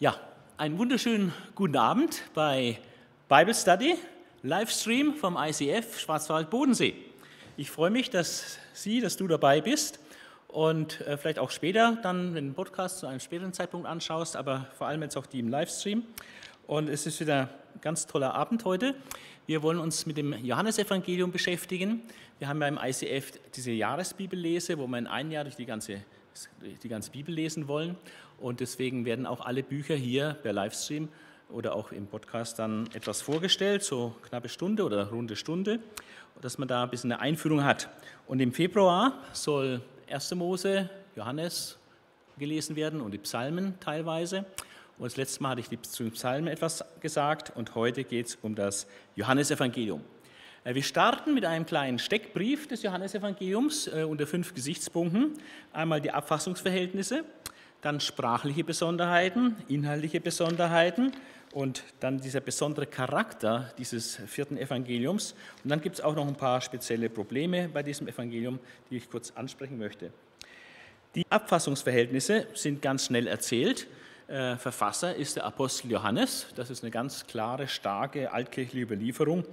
Ja, einen wunderschönen guten Abend bei Bible Study, Livestream vom ICF Schwarzwald-Bodensee. Ich freue mich, dass Sie, dass du dabei bist und äh, vielleicht auch später dann den Podcast zu einem späteren Zeitpunkt anschaust, aber vor allem jetzt auch die im Livestream. Und es ist wieder ein ganz toller Abend heute. Wir wollen uns mit dem Johannesevangelium beschäftigen. Wir haben ja im ICF diese Jahresbibellese, wo wir in einem Jahr durch die ganze, die ganze Bibel lesen wollen. Und deswegen werden auch alle Bücher hier per Livestream oder auch im Podcast dann etwas vorgestellt, so knappe Stunde oder runde Stunde, dass man da ein bisschen eine Einführung hat. Und im Februar soll 1. Mose, Johannes gelesen werden und die Psalmen teilweise. Und das letzte Mal hatte ich zu den Psalmen etwas gesagt und heute geht es um das Johannesevangelium. Äh, wir starten mit einem kleinen Steckbrief des Johannesevangeliums äh, unter fünf Gesichtspunkten. Einmal die Abfassungsverhältnisse, dann sprachliche Besonderheiten, inhaltliche Besonderheiten und dann dieser besondere Charakter dieses vierten Evangeliums. Und dann gibt es auch noch ein paar spezielle Probleme bei diesem Evangelium, die ich kurz ansprechen möchte. Die Abfassungsverhältnisse sind ganz schnell erzählt. Äh, Verfasser ist der Apostel Johannes. Das ist eine ganz klare, starke altkirchliche Überlieferung.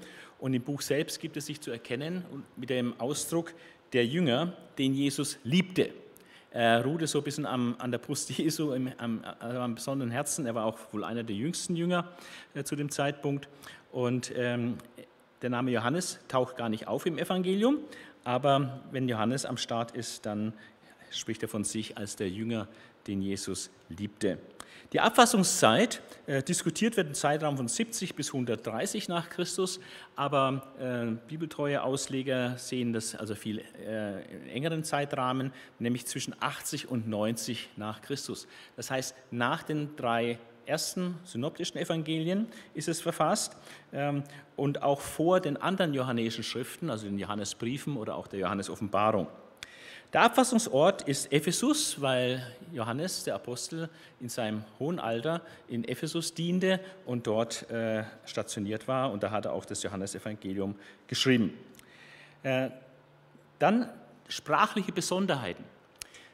Und im Buch selbst gibt es sich zu erkennen mit dem Ausdruck der Jünger, den Jesus liebte. Er ruhte so ein bisschen am, an der Brust Jesu, im, am, also am, besonderen Herzen. Er war auch wohl einer der jüngsten Jünger äh, zu dem Zeitpunkt. Und ähm, der Name Johannes taucht gar nicht auf im Evangelium, aber wenn Johannes am Start ist, dann spricht er von sich als der Jünger, den Jesus liebte. Die Abfassungszeit äh, diskutiert wird im Zeitraum von 70 bis 130 nach Christus, aber äh, bibeltreue Ausleger sehen das also viel äh, engeren Zeitrahmen, nämlich zwischen 80 und 90 nach Christus. Das heißt, nach den drei ersten synoptischen Evangelien ist es verfasst ähm, und auch vor den anderen johannäischen Schriften, also den Johannesbriefen oder auch der Johannes-Offenbarung. Der Abfassungsort ist Ephesus, weil Johannes, der Apostel, in seinem hohen Alter in Ephesus diente und dort äh, stationiert war. Und da hat er auch das Johannesevangelium geschrieben. Äh, dann sprachliche Besonderheiten.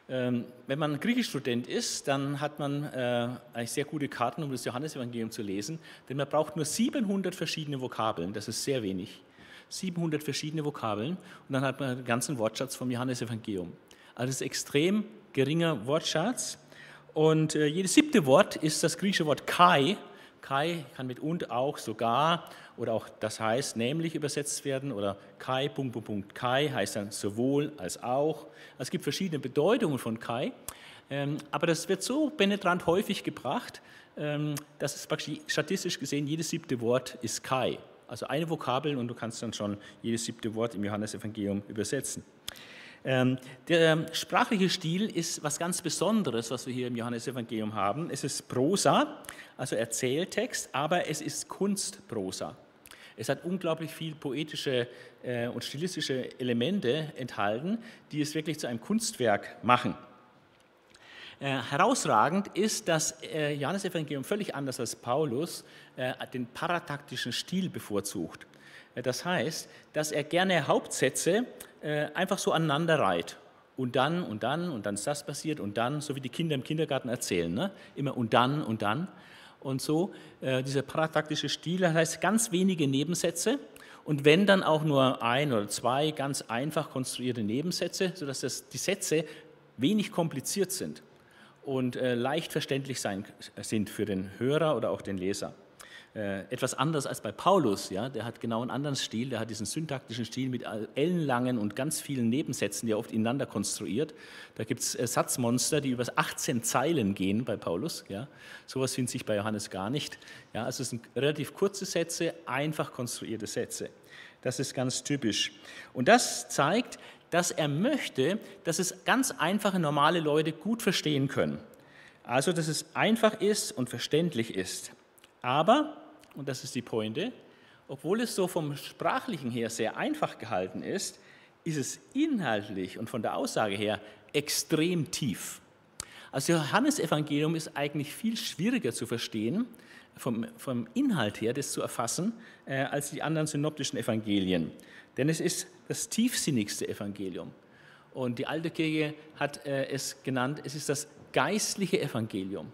Ähm, wenn man Griechischstudent ist, dann hat man äh, eigentlich sehr gute Karten, um das Johannesevangelium zu lesen, denn man braucht nur 700 verschiedene Vokabeln. Das ist sehr wenig. 700 verschiedene Vokabeln und dann hat man den ganzen Wortschatz vom Johannesevangelium. Also das ist extrem geringer Wortschatz und äh, jedes siebte Wort ist das griechische Wort kai. Kai kann mit und auch sogar oder auch das heißt nämlich übersetzt werden oder kai, Punkt, Punkt, Punkt, kai heißt dann sowohl als auch. Also es gibt verschiedene Bedeutungen von kai, ähm, aber das wird so penetrant häufig gebracht, ähm, dass es praktisch statistisch gesehen jedes siebte Wort ist kai. Also eine Vokabel und du kannst dann schon jedes siebte Wort im Johannesevangelium übersetzen. Ähm, der ähm, sprachliche Stil ist was ganz Besonderes, was wir hier im Johannesevangelium haben. Es ist Prosa, also Erzähltext, aber es ist Kunstprosa. Es hat unglaublich viel poetische äh, und stilistische Elemente enthalten, die es wirklich zu einem Kunstwerk machen. Äh, herausragend ist, dass äh, Johannes Evangelium völlig anders als Paulus äh, den parataktischen Stil bevorzugt. Das heißt, dass er gerne Hauptsätze einfach so aneinander reiht. Und dann und dann und dann ist das passiert und dann, so wie die Kinder im Kindergarten erzählen, ne? immer und dann und dann. Und so, dieser parataktische Stil, das heißt ganz wenige Nebensätze und wenn dann auch nur ein oder zwei ganz einfach konstruierte Nebensätze, sodass das, die Sätze wenig kompliziert sind und äh, leicht verständlich sein, sind für den Hörer oder auch den Leser. Äh, etwas anders als bei Paulus, ja, der hat genau einen anderen Stil, der hat diesen syntaktischen Stil mit ellenlangen und ganz vielen Nebensätzen, die er oft ineinander konstruiert. Da gibt es äh, Satzmonster, die über 18 Zeilen gehen bei Paulus. Ja. Sowas findet sich bei Johannes gar nicht. Ja, also es sind relativ kurze Sätze, einfach konstruierte Sätze. Das ist ganz typisch. Und das zeigt, dass er möchte, dass es ganz einfache, normale Leute gut verstehen können. Also, dass es einfach ist und verständlich ist. Aber, und das ist die Pointe, obwohl es so vom Sprachlichen her sehr einfach gehalten ist, ist es inhaltlich und von der Aussage her extrem tief. Also Johannes Evangelium ist eigentlich viel schwieriger zu verstehen, vom, vom Inhalt her das zu erfassen, äh, als die anderen synoptischen Evangelien. Denn es ist das tiefsinnigste Evangelium. Und die alte Kirche hat äh, es genannt, es ist das geistliche Evangelium.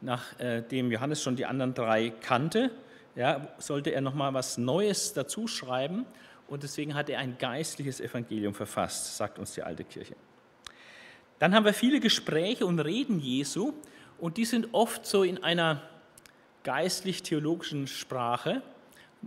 nachdem Johannes schon die anderen drei kannte, ja, sollte er nochmal was Neues dazu schreiben und deswegen hat er ein geistliches Evangelium verfasst, sagt uns die alte Kirche. Dann haben wir viele Gespräche und Reden Jesu und die sind oft so in einer geistlich-theologischen Sprache,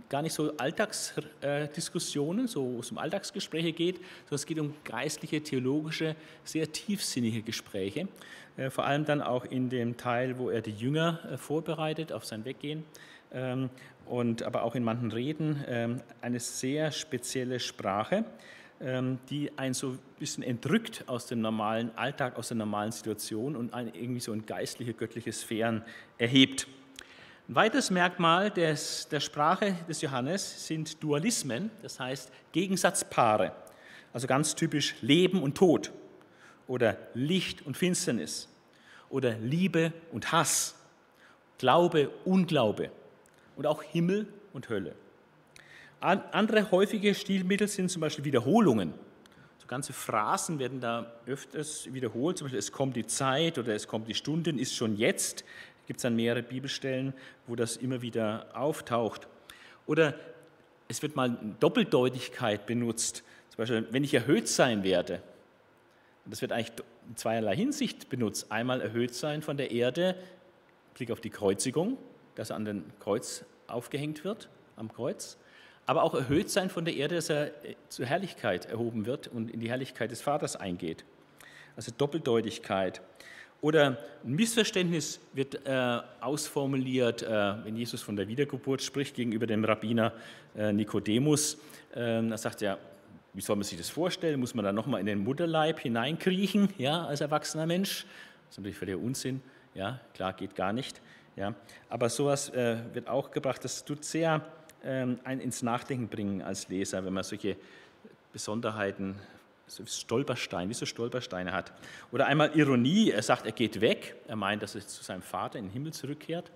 gar nicht so Alltagsdiskussionen, so es um Alltagsgespräche geht, sondern es geht um geistliche, theologische, sehr tiefsinnige Gespräche. Äh, vor allem dann auch in dem Teil, wo er die Jünger äh, vorbereitet auf sein Weggehen ähm, und aber auch in manchen Reden ähm, eine sehr spezielle Sprache, ähm, die einen so ein bisschen entrückt aus dem normalen Alltag, aus der normalen Situation und irgendwie so in geistliche, göttliche Sphären erhebt. Ein weiteres Merkmal des, der Sprache des Johannes sind Dualismen, das heißt Gegensatzpaare, also ganz typisch Leben und Tod oder Licht und Finsternis oder Liebe und Hass, Glaube, Unglaube und auch Himmel und Hölle. Andere häufige Stilmittel sind zum Beispiel Wiederholungen. So ganze Phrasen werden da öfters wiederholt, zum Beispiel es kommt die Zeit oder es kommt die Stunde, ist schon jetzt. Gibt es dann mehrere Bibelstellen, wo das immer wieder auftaucht. Oder es wird mal Doppeldeutigkeit benutzt. Zum Beispiel, wenn ich erhöht sein werde. Das wird eigentlich in zweierlei Hinsicht benutzt. Einmal erhöht sein von der Erde, Blick auf die Kreuzigung, dass er an den Kreuz aufgehängt wird, am Kreuz, aber auch erhöht sein von der Erde, dass er äh, zur Herrlichkeit erhoben wird und in die Herrlichkeit des Vaters eingeht. Also Doppeldeutigkeit. Oder ein Missverständnis wird äh, ausformuliert, äh, wenn Jesus von der Wiedergeburt spricht gegenüber dem Rabbiner äh, Nikodemus. Da sagt er, wie soll man sich das vorstellen? Muss man da nochmal in den Mutterleib hineinkriechen, ja, als erwachsener Mensch? Das ist natürlich völliger Unsinn. Ja, klar, geht gar nicht. Ja, aber sowas äh, wird auch gebracht, das tut sehr ähm, einen ins Nachdenken bringen als Leser, wenn man solche Besonderheiten, so Stolperstein, wie so Stolpersteine hat. Oder einmal Ironie, er sagt, er geht weg, er meint, dass er zu seinem Vater in den Himmel zurückkehrt.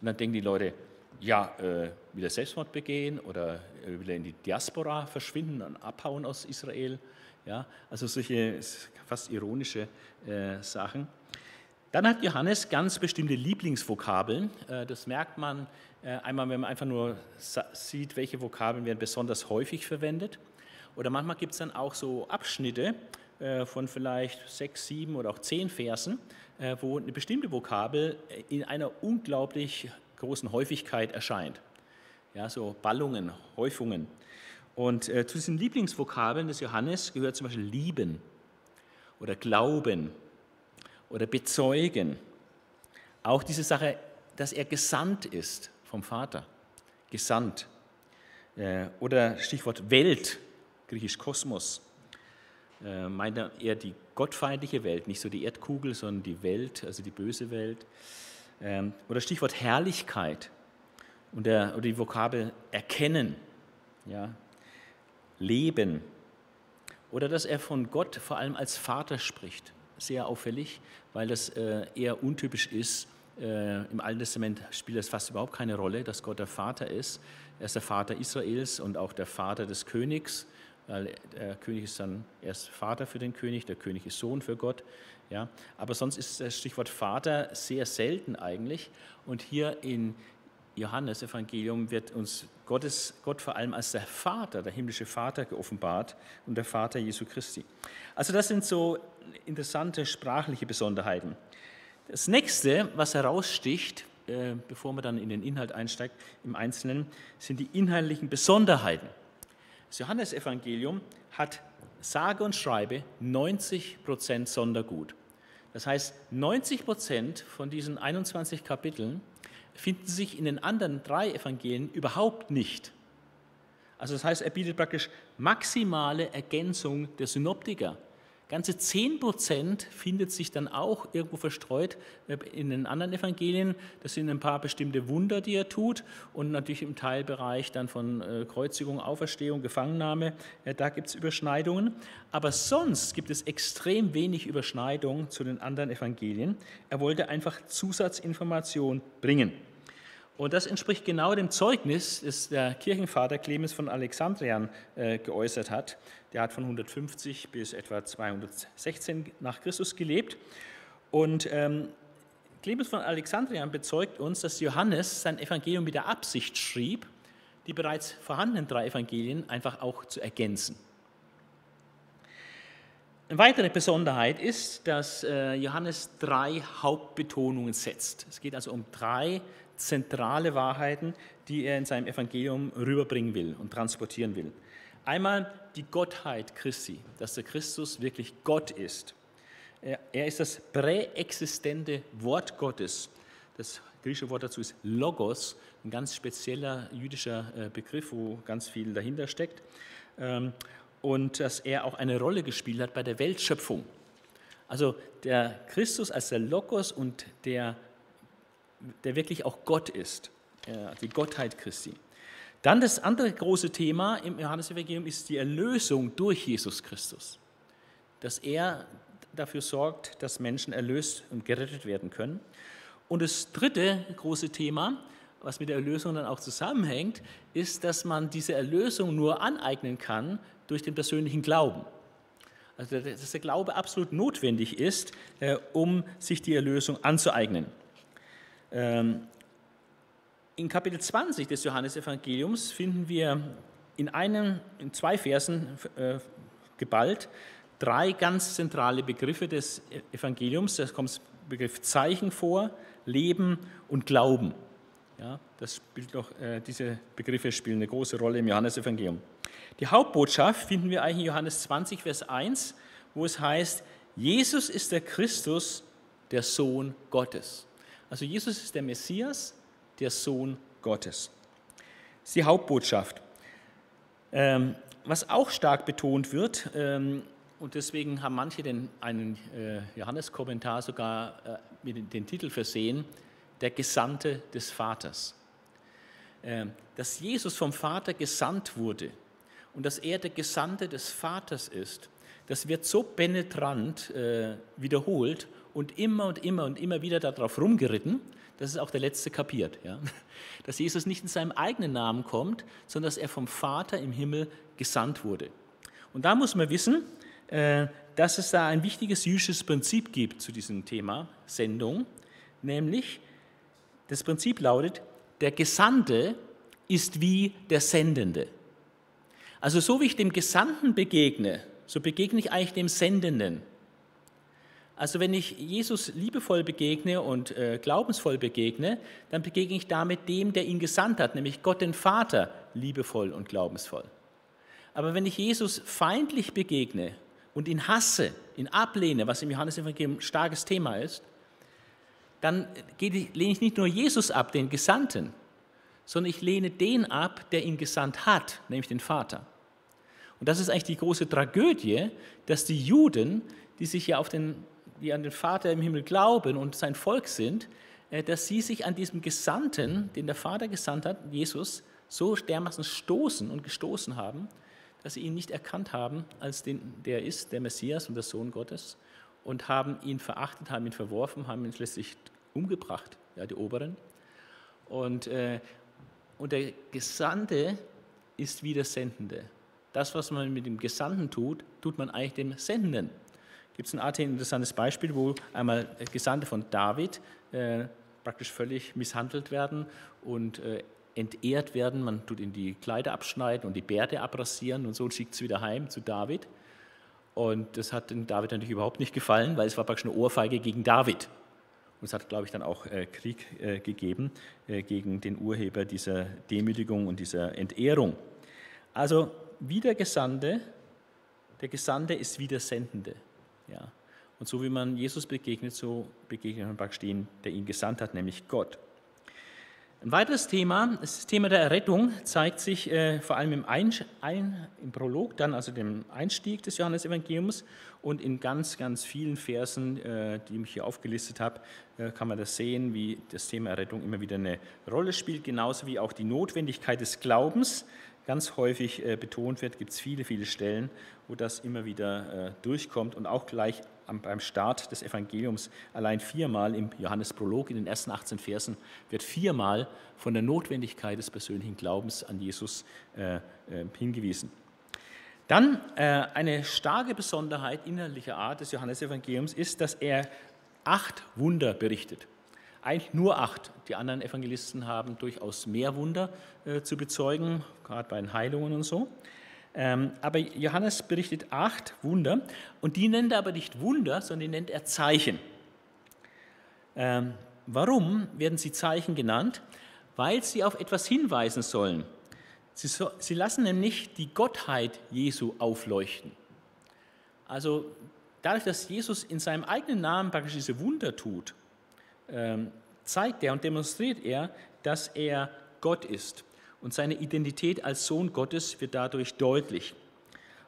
Und dann denken die Leute, ja, äh, will er Selbstmord begehen oder will er in die Diaspora verschwinden und abhauen aus Israel? Ja, also solche fast ironische äh, Sachen. Dann hat Johannes ganz bestimmte Lieblingsvokabeln. Äh, das merkt man äh, einmal, wenn man einfach nur sieht, welche Vokabeln werden besonders häufig verwendet. Oder manchmal gibt es dann auch so Abschnitte äh, von vielleicht sechs, sieben oder auch zehn Versen, wo eine bestimmte Vokabel in einer unglaublich großen Häufigkeit erscheint. Ja, so Ballungen, Häufungen. Und zu diesen Lieblingsvokabeln des Johannes gehört zum Beispiel lieben oder glauben oder bezeugen. Auch diese Sache, dass er gesandt ist vom Vater. Gesandt. Äh, oder Stichwort Welt, griechisch Kosmos. Äh, meint er eher die gottfeindliche Welt, nicht so die Erdkugel, sondern die Welt, also die böse Welt. Ähm, oder Stichwort Herrlichkeit und der, oder die Vokabel erkennen, ja, leben. Oder dass er von Gott vor allem als Vater spricht sehr auffällig, weil das äh, eher untypisch ist. Äh, Im Alten Testament spielt das fast überhaupt keine Rolle, dass Gott der Vater ist. Er ist der Vater Israels und auch der Vater des Königs, weil der König ist dann erst Vater für den König, der König ist Sohn für Gott. Ja. Aber sonst ist das Stichwort Vater sehr selten eigentlich. Und hier in Johannes Evangelium wird uns Gottes, Gott vor allem als der Vater, der himmlische Vater geoffenbart und der Vater Jesu Christi. Also das sind so interessante sprachliche Besonderheiten. Das nächste, was heraussticht, äh, bevor man dann in den Inhalt einsteigt, im Einzelnen, sind die inhaltlichen Besonderheiten. Das Johannesevangelium hat sage und schreibe 90 Prozent Sondergut. Das heißt, 90 Prozent von diesen 21 Kapiteln finden sich in den anderen drei Evangelien überhaupt nicht. Also das heißt, er bietet praktisch maximale Ergänzung der Synoptiker. Ganze 10 Prozent findet sich dann auch irgendwo verstreut äh, in den anderen Evangelien. Das sind ein paar bestimmte Wunder, die er tut und natürlich im Teilbereich dann von äh, Kreuzigung, Auferstehung, Gefangennahme. Da gibt es Überschneidungen. Aber sonst gibt es extrem wenig Überschneidung zu den anderen Evangelien. Er wollte einfach Zusatzinformation bringen. Und das entspricht genau dem Zeugnis, das der Kirchenvater Clemens von Alexandrian äh, geäußert hat. Der hat von 150 bis etwa 216 nach Christus gelebt. Und ähm, Clemens von Alexandria bezeugt uns, dass Johannes sein Evangelium mit der Absicht schrieb, die bereits vorhandenen drei Evangelien einfach auch zu ergänzen. Eine weitere Besonderheit ist, dass äh, Johannes drei Hauptbetonungen setzt. Es geht also um drei zentrale Wahrheiten, die er in seinem Evangelium rüberbringen will und transportieren will. Einmal die Gottheit Christi, dass der Christus wirklich Gott ist. Er ist das präexistente Wort Gottes. Das griechische Wort dazu ist Logos, ein ganz spezieller jüdischer äh, Begriff, wo ganz viel dahinter steckt. Ähm, und dass er auch eine Rolle gespielt hat bei der Weltschöpfung. Also der Christus als der Logos und der, der wirklich auch Gott ist, die Gottheit Christi. Dann das andere große Thema im Johannesevangelium ist die Erlösung durch Jesus Christus. Dass er dafür sorgt, dass Menschen erlöst und gerettet werden können. Und das dritte große Thema, was mit der Erlösung dann auch zusammenhängt, ist, dass man diese Erlösung nur aneignen kann durch den persönlichen Glauben. Also dass der Glaube absolut notwendig ist, äh, um sich die Erlösung anzueignen. In Kapitel 20 des Johannesevangeliums finden wir in, einem, in zwei Versen äh, geballt drei ganz zentrale Begriffe des Evangeliums. Da kommt der Begriff Zeichen vor, Leben und Glauben. Ja, das spielt noch, äh, diese Begriffe spielen eine große Rolle im Johannesevangelium. Die Hauptbotschaft finden wir eigentlich in Johannes 20, Vers 1, wo es heißt, Jesus ist der Christus, der Sohn Gottes. Also Jesus ist der Messias, der Sohn Gottes. Das ist die Hauptbotschaft. Ähm, was auch stark betont wird, ähm, und deswegen haben manche den, einen äh, Johannes-Kommentar sogar äh, mit den Titel versehen, der Gesandte des Vaters. Äh, dass Jesus vom Vater gesandt wurde und dass er der Gesandte des Vaters ist, das wird so penetrant äh, wiederholt und immer und immer und immer wieder darauf rumgeritten, dass es auch der Letzte kapiert. Ja? Dass Jesus nicht in seinem eigenen Namen kommt, sondern dass er vom Vater im Himmel gesandt wurde. Und da muss man wissen, äh, dass es da ein wichtiges jüdisches Prinzip gibt zu diesem Thema Sendung, nämlich das Prinzip lautet, der Gesandte ist wie der Sendende. Also so wie ich dem Gesandten begegne, so begegne ich eigentlich dem Sendenden. Also wenn ich Jesus liebevoll begegne und äh, glaubensvoll begegne, dann begegne ich damit dem, der ihn gesandt hat, nämlich Gott den Vater, liebevoll und glaubensvoll. Aber wenn ich Jesus feindlich begegne und ihn hasse, ihn ablehne, was im Johannesevangelium ein starkes Thema ist, dann lehne ich nicht nur Jesus ab, den Gesandten, sondern ich lehne den ab, der ihn gesandt hat, nämlich den Vater. Und das ist eigentlich die große Tragödie, dass die Juden, die sich ja auf den, die an den Vater im Himmel glauben und sein Volk sind, äh, dass sie sich an diesem Gesandten, den der Vater gesandt hat, Jesus, so dermaßen stoßen und gestoßen haben, dass sie ihn nicht erkannt haben als den, der ist, der Messias und der Sohn Gottes, und haben ihn verachtet, haben ihn verworfen, haben ihn schließlich umgebracht, ja, die Oberen. Und, äh, und der Gesandte ist wie der Sendende. Das, was man mit dem Gesandten tut, tut man eigentlich dem Sendenden. Gibt es ein Art interessantes Beispiel, wo einmal Gesandte von David äh, praktisch völlig misshandelt werden und äh, entehrt werden. Man tut ihnen die Kleider abschneiden und die Bärte abrasieren und so und schickt es wieder heim zu David. Und das hat David natürlich überhaupt nicht gefallen, weil es war praktisch eine Ohrfeige gegen David. Und es hat, glaube ich, dann auch äh, Krieg äh, gegeben äh, gegen den Urheber dieser Demütigung und dieser Entehrung. Also wie der Gesandte, der Gesandte ist wie der Sendende. Ja. Und so wie man Jesus begegnet, so begegnet man praktisch den, der ihn gesandt hat, nämlich Gott. Ein weiteres Thema, das Thema der Errettung, zeigt sich äh, vor allem im, Ein, Ein, im Prolog, dann also dem Einstieg des Johannesevangeliums und in ganz, ganz vielen Versen, äh, die ich hier aufgelistet habe, äh, kann man das sehen, wie das Thema Errettung immer wieder eine Rolle spielt, genauso wie auch die Notwendigkeit des Glaubens ganz häufig äh, betont wird, gibt es viele, viele Stellen, wo das immer wieder äh, durchkommt und auch gleich am, beim Start des Evangeliums allein viermal im Johannesprolog in den ersten 18 Versen wird viermal von der Notwendigkeit des persönlichen Glaubens an Jesus äh, hingewiesen. Dann eine starke Besonderheit innerlicher Art des Johannesevangeliums ist, dass er acht Wunder berichtet. Eigentlich nur acht. Die anderen Evangelisten haben durchaus mehr Wunder äh, zu bezeugen, gerade bei den Heilungen und so. Ähm, aber Johannes berichtet acht Wunder und die nennt er aber nicht Wunder, sondern die nennt er Zeichen. Ähm, warum werden sie Zeichen genannt? Weil sie auf etwas hinweisen sollen. Sie, so, sie lassen nämlich die Gottheit Jesu aufleuchten. Also dadurch, dass Jesus in seinem eigenen Namen praktisch diese Wunder tut, zeigt er und demonstriert er, dass er Gott ist. Und seine Identität als Sohn Gottes wird dadurch deutlich.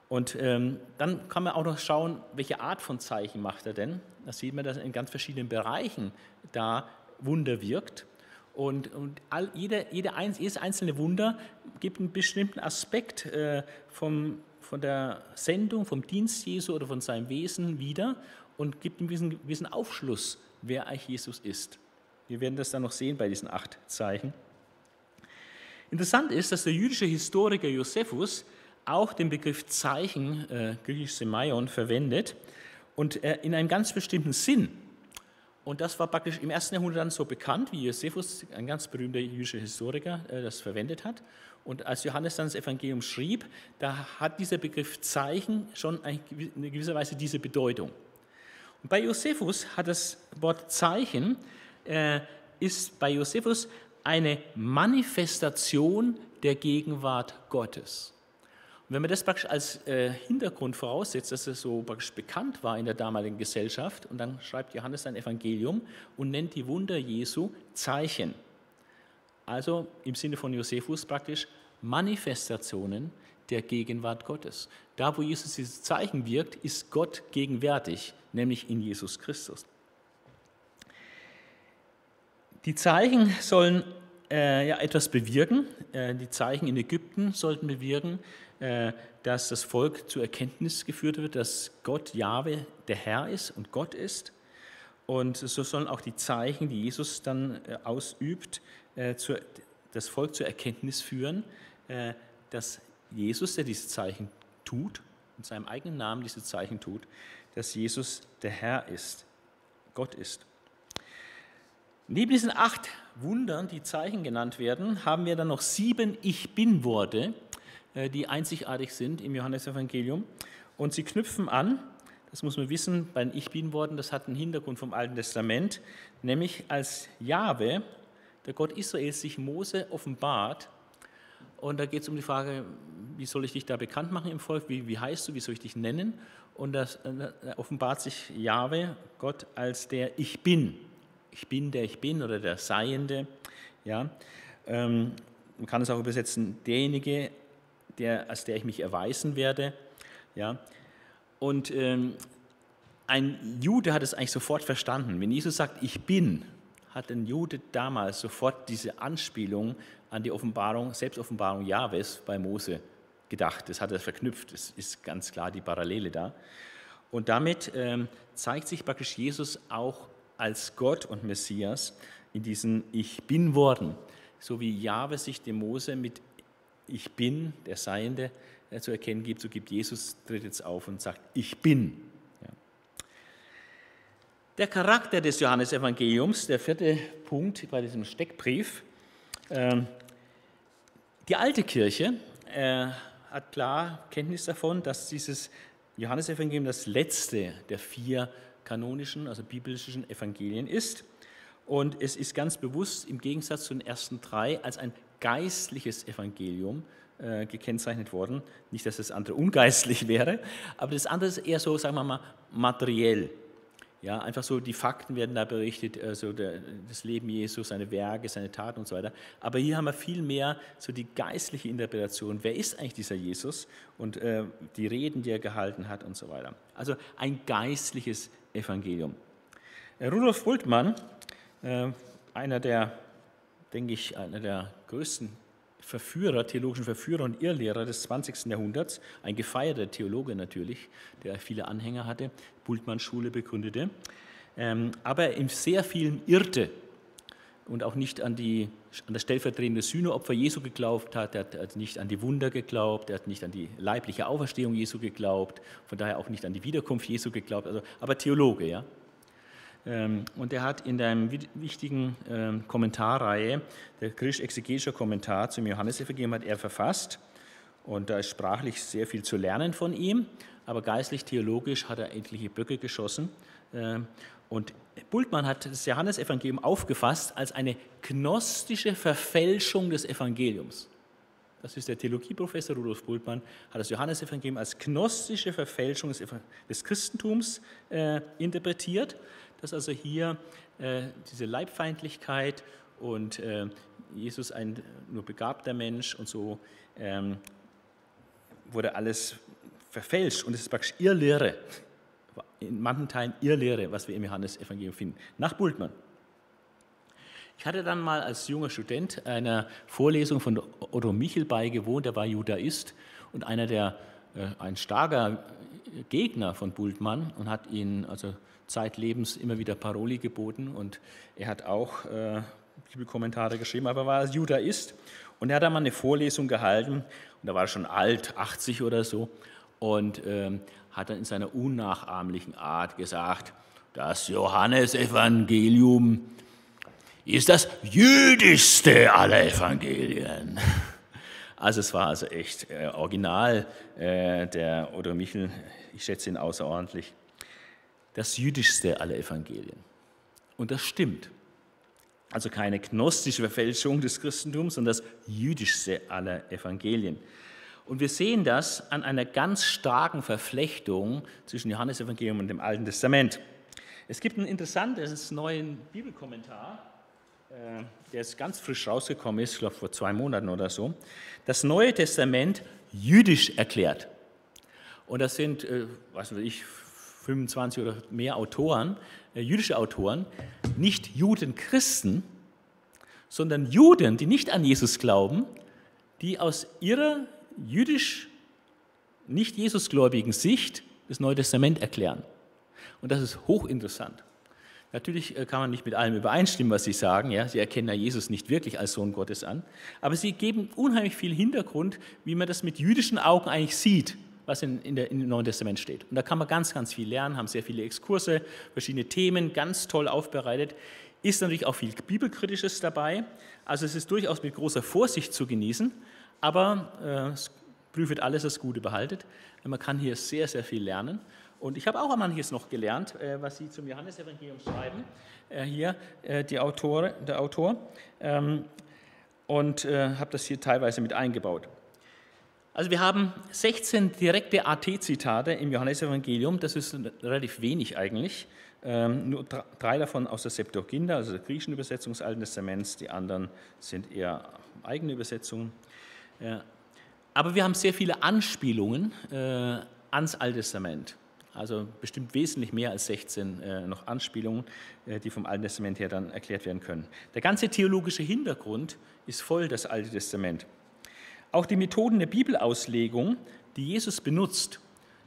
Und ähm, dann kann man auch noch schauen, welche Art von Zeichen macht er denn. Da sieht man, dass er in ganz verschiedenen Bereichen da Wunder wirkt. Und, und all, jede, jede, jedes einzelne Wunder gibt einen bestimmten Aspekt äh, vom, von der Sendung, vom Dienst Jesu oder von seinem Wesen wieder und gibt einen gewissen, gewissen Aufschluss, wer eigentlich Jesus ist. Wir werden das dann noch sehen bei diesen acht Zeichen. Interessant ist, dass der jüdische Historiker Josephus auch den Begriff Zeichen, äh, griechisch Semaion, verwendet und äh, in einem ganz bestimmten Sinn. Und das war praktisch im ersten Jahrhundert dann so bekannt, wie Josephus, ein ganz berühmter jüdischer Historiker, äh, das verwendet hat. Und als Johannes dann das Evangelium schrieb, da hat dieser Begriff Zeichen schon in gewisser Weise diese Bedeutung. Bei Josephus hat das Wort Zeichen, äh, ist bei Josephus eine Manifestation der Gegenwart Gottes. Und wenn man das praktisch als äh, Hintergrund voraussetzt, dass es so praktisch bekannt war in der damaligen Gesellschaft, und dann schreibt Johannes sein Evangelium und nennt die Wunder Jesu Zeichen. Also im Sinne von Josephus praktisch Manifestationen der Gegenwart Gottes. Da, wo Jesus dieses Zeichen wirkt, ist Gott gegenwärtig, nämlich in Jesus Christus. Die Zeichen sollen äh, ja, etwas bewirken. Äh, die Zeichen in Ägypten sollten bewirken, äh, dass das Volk zur Erkenntnis geführt wird, dass Gott Jahwe der Herr ist und Gott ist. Und so sollen auch die Zeichen, die Jesus dann äh, ausübt, äh, zur, das Volk zur Erkenntnis führen, äh, dass Jesus, der diese Zeichen tut, in seinem eigenen Namen diese Zeichen tut, dass Jesus der Herr ist, Gott ist. Neben diesen acht Wundern, die Zeichen genannt werden, haben wir dann noch sieben Ich Bin-Worte, äh, die einzigartig sind im Johannesevangelium. Und sie knüpfen an, das muss man wissen, bei den Ich Bin-Worten, das hat einen Hintergrund vom Alten Testament, nämlich als Jahwe, der Gott Israels, sich Mose offenbart. Und da geht es um die Frage, wie soll ich dich da bekannt machen im Volk, wie, wie heißt du, wie soll ich dich nennen? Und da offenbart sich Jahwe, Gott, als der Ich Bin ich bin, der ich bin oder der Seiende. Ja? Ähm, man kann es auch übersetzen, derjenige, der, als der ich mich erweisen werde. Ja? Und ähm, ein Jude hat es eigentlich sofort verstanden. Wenn Jesus sagt, ich bin, hat ein Jude damals sofort diese Anspielung an die Offenbarung, Selbstoffenbarung Jahwes bei Mose gedacht. Das hat er verknüpft. Das ist ganz klar die Parallele da. Und damit ähm, zeigt sich praktisch Jesus auch als Gott und Messias in diesen Ich bin worden. So wie Jahwe sich dem Mose mit Ich bin, der Seiende, äh, zu erkennen gibt, so gibt Jesus, tritt jetzt auf und sagt, ich bin. Der Charakter des Johannesevangeliums, der vierte Punkt bei diesem Steckbrief. Äh, die alte Kirche äh, hat klar Kenntnis davon, dass dieses Johannesevangelium das letzte der vier kanonischen, also biblischen Evangelien ist. Und es ist ganz bewusst im Gegensatz zu den ersten drei als ein geistliches Evangelium äh, gekennzeichnet worden. Nicht, dass das andere ungeistlich wäre, aber das andere ist eher so, sagen wir mal, materiell. Ja, einfach so, die Fakten werden da berichtet, also der, das Leben Jesu, seine Werke, seine Taten und so weiter. Aber hier haben wir viel mehr so die geistliche Interpretation. Wer ist eigentlich dieser Jesus? Und äh, die Reden, die er gehalten hat und so weiter. Also ein geistliches Evangelium. Äh, Rudolf Bultmann, äh, einer der, denke ich, einer der größten Verführer, theologischen Verführer und Irrlehrer des 20. Jahrhunderts, ein gefeierter Theologe natürlich, der viele Anhänger hatte, Bultmann-Schule begründete, ähm, aber in sehr vielen irrte und auch nicht an, die, an das stellvertretende Sühneopfer Jesu geglaubt hat, er hat nicht an die Wunder geglaubt, er hat nicht an die leibliche Auferstehung Jesu geglaubt, von daher auch nicht an die Wiederkunft Jesu geglaubt, also, aber Theologe, ja. Ähm, und er hat in der wichtigen ähm, Kommentarreihe, der griechisch-exegetische Kommentar zum Johannesevangelium, hat er verfasst. Und da ist sprachlich sehr viel zu lernen von ihm, aber geistlich-theologisch hat er etliche Böcke geschossen. Ähm, und Bultmann hat das Johannesevangelium aufgefasst als eine gnostische Verfälschung des Evangeliums. Das ist der Theologieprofessor Rudolf Bultmann, hat das Johannesevangelium als gnostische Verfälschung des, des Christentums äh, interpretiert, dass also hier äh, diese Leibfeindlichkeit und äh, Jesus ein nur begabter Mensch und so ähm, wurde alles verfälscht und es ist praktisch Irrlehre. In manchen Teilen Irrlehre, was wir im Johannesevangelium finden, nach Bultmann. Ich hatte dann mal als junger Student einer Vorlesung von Otto Michel beigewohnt, der war Judaist und einer der, äh, ein starker Gegner von Bultmann und hat ihn also zeitlebens immer wieder Paroli geboten. Und er hat auch äh, Bibelkommentare geschrieben, aber er war Judaist und er hat dann mal eine Vorlesung gehalten. Und da war er schon alt, 80 oder so. Und ähm, hat dann in seiner unnachahmlichen Art gesagt, das Johannesevangelium ist das jüdischste aller Evangelien. Also es war also echt äh, original, äh, der Otto Michel, ich schätze ihn außerordentlich, das jüdischste aller Evangelien. Und das stimmt. Also keine gnostische Verfälschung des Christentums, sondern das jüdischste aller Evangelien. Und wir sehen das an einer ganz starken Verflechtung zwischen Johannesevangelium und dem Alten Testament. Es gibt einen interessanten neuen Bibelkommentar, äh, der jetzt ganz frisch rausgekommen ist, ich glaube vor zwei Monaten oder so. Das Neue Testament jüdisch erklärt. Und das sind, äh, weiß ich, 25 oder mehr Autoren, äh, jüdische Autoren, nicht Juden Christen, sondern Juden, die nicht an Jesus glauben, die aus ihrer jüdisch nicht Jesusgläubigen Sicht das Neue Testament erklären. Und das ist hochinteressant. Natürlich äh, kann man nicht mit allem übereinstimmen, was sie sagen. Ja? Sie erkennen ja Jesus nicht wirklich als Sohn Gottes an. Aber sie geben unheimlich viel Hintergrund, wie man das mit jüdischen Augen eigentlich sieht, was in, in, der, dem Neuen Testament steht. Und da kann man ganz, ganz viel lernen, haben sehr viele Exkurse, verschiedene Themen, ganz toll aufbereitet. Ist natürlich auch viel Bibelkritisches dabei. Also es ist durchaus mit großer Vorsicht zu genießen aber äh, prüft alles das Gute behaltet. Man kann hier sehr, sehr viel lernen. Und ich habe auch manches noch gelernt, äh, was Sie zum Johannesevangelium schreiben, äh, hier äh, die Autor, der Autor, ähm, und habe das hier teilweise mit eingebaut. Also wir haben 16 direkte AT-Zitate im Johannesevangelium, das ist relativ wenig eigentlich. Ähm, nur drei davon aus der Septuaginta, also der griechischen Übersetzung des Alten Testaments, die anderen sind eher eigene Übersetzungen. Aber wir haben sehr viele Anspielungen äh, ans Alte Testament. Also bestimmt wesentlich mehr als 16 äh, noch Anspielungen, äh, die vom Alten Testament her dann erklärt werden können. Der ganze theologische Hintergrund ist voll das Alte Testament. Auch die Methoden der Bibelauslegung, die Jesus benutzt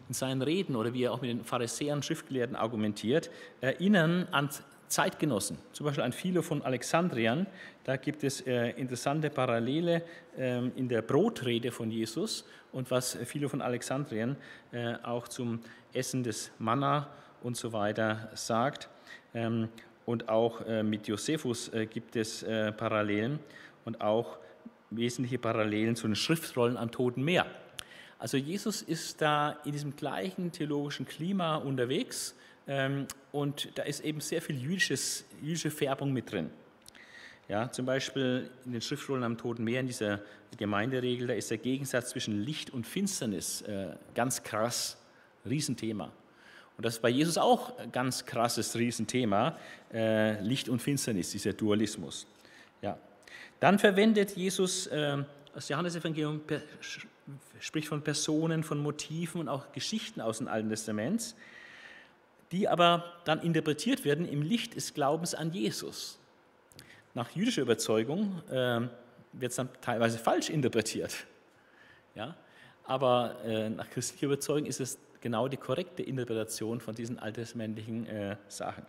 in seinen Reden oder wie er auch mit den Pharisäern, Schriftgelehrten argumentiert, erinnern an Zeitgenossen, zum Beispiel an Philo von Alexandrian. Da gibt es äh, interessante Parallele äh, in der Brotrede von Jesus und was Philo von Alexandrien äh, auch zum Essen des Manna und so weiter sagt. Ähm, und auch äh, mit Josephus gibt es Parallelen und auch wesentliche Parallelen zu den Schriftrollen am Toten Meer. Also Jesus ist da in diesem gleichen theologischen Klima unterwegs ähm, und da ist eben sehr viel jüdisches, jüdische Färbung mit drin. Ja, zum Beispiel in den Schriftrollen am Toten Meer, in dieser Gemeinderegel, da ist der Gegensatz zwischen Licht und Finsternis äh, ganz krass, Riesenthema. Und das ist bei Jesus auch ein ganz krasses Riesenthema, äh, Licht und Finsternis, dieser Dualismus. Ja. Dann verwendet Jesus, äh, das Johannesevangelium spricht von Personen, von Motiven und auch Geschichten aus dem Alten Testament die aber dann interpretiert werden im Licht des Glaubens an Jesus. Nach jüdischer Überzeugung äh, wird es dann teilweise falsch interpretiert. Ja? Aber äh, nach christlicher Überzeugung ist es genau die korrekte Interpretation von diesen alttestamentlichen äh, Sachen.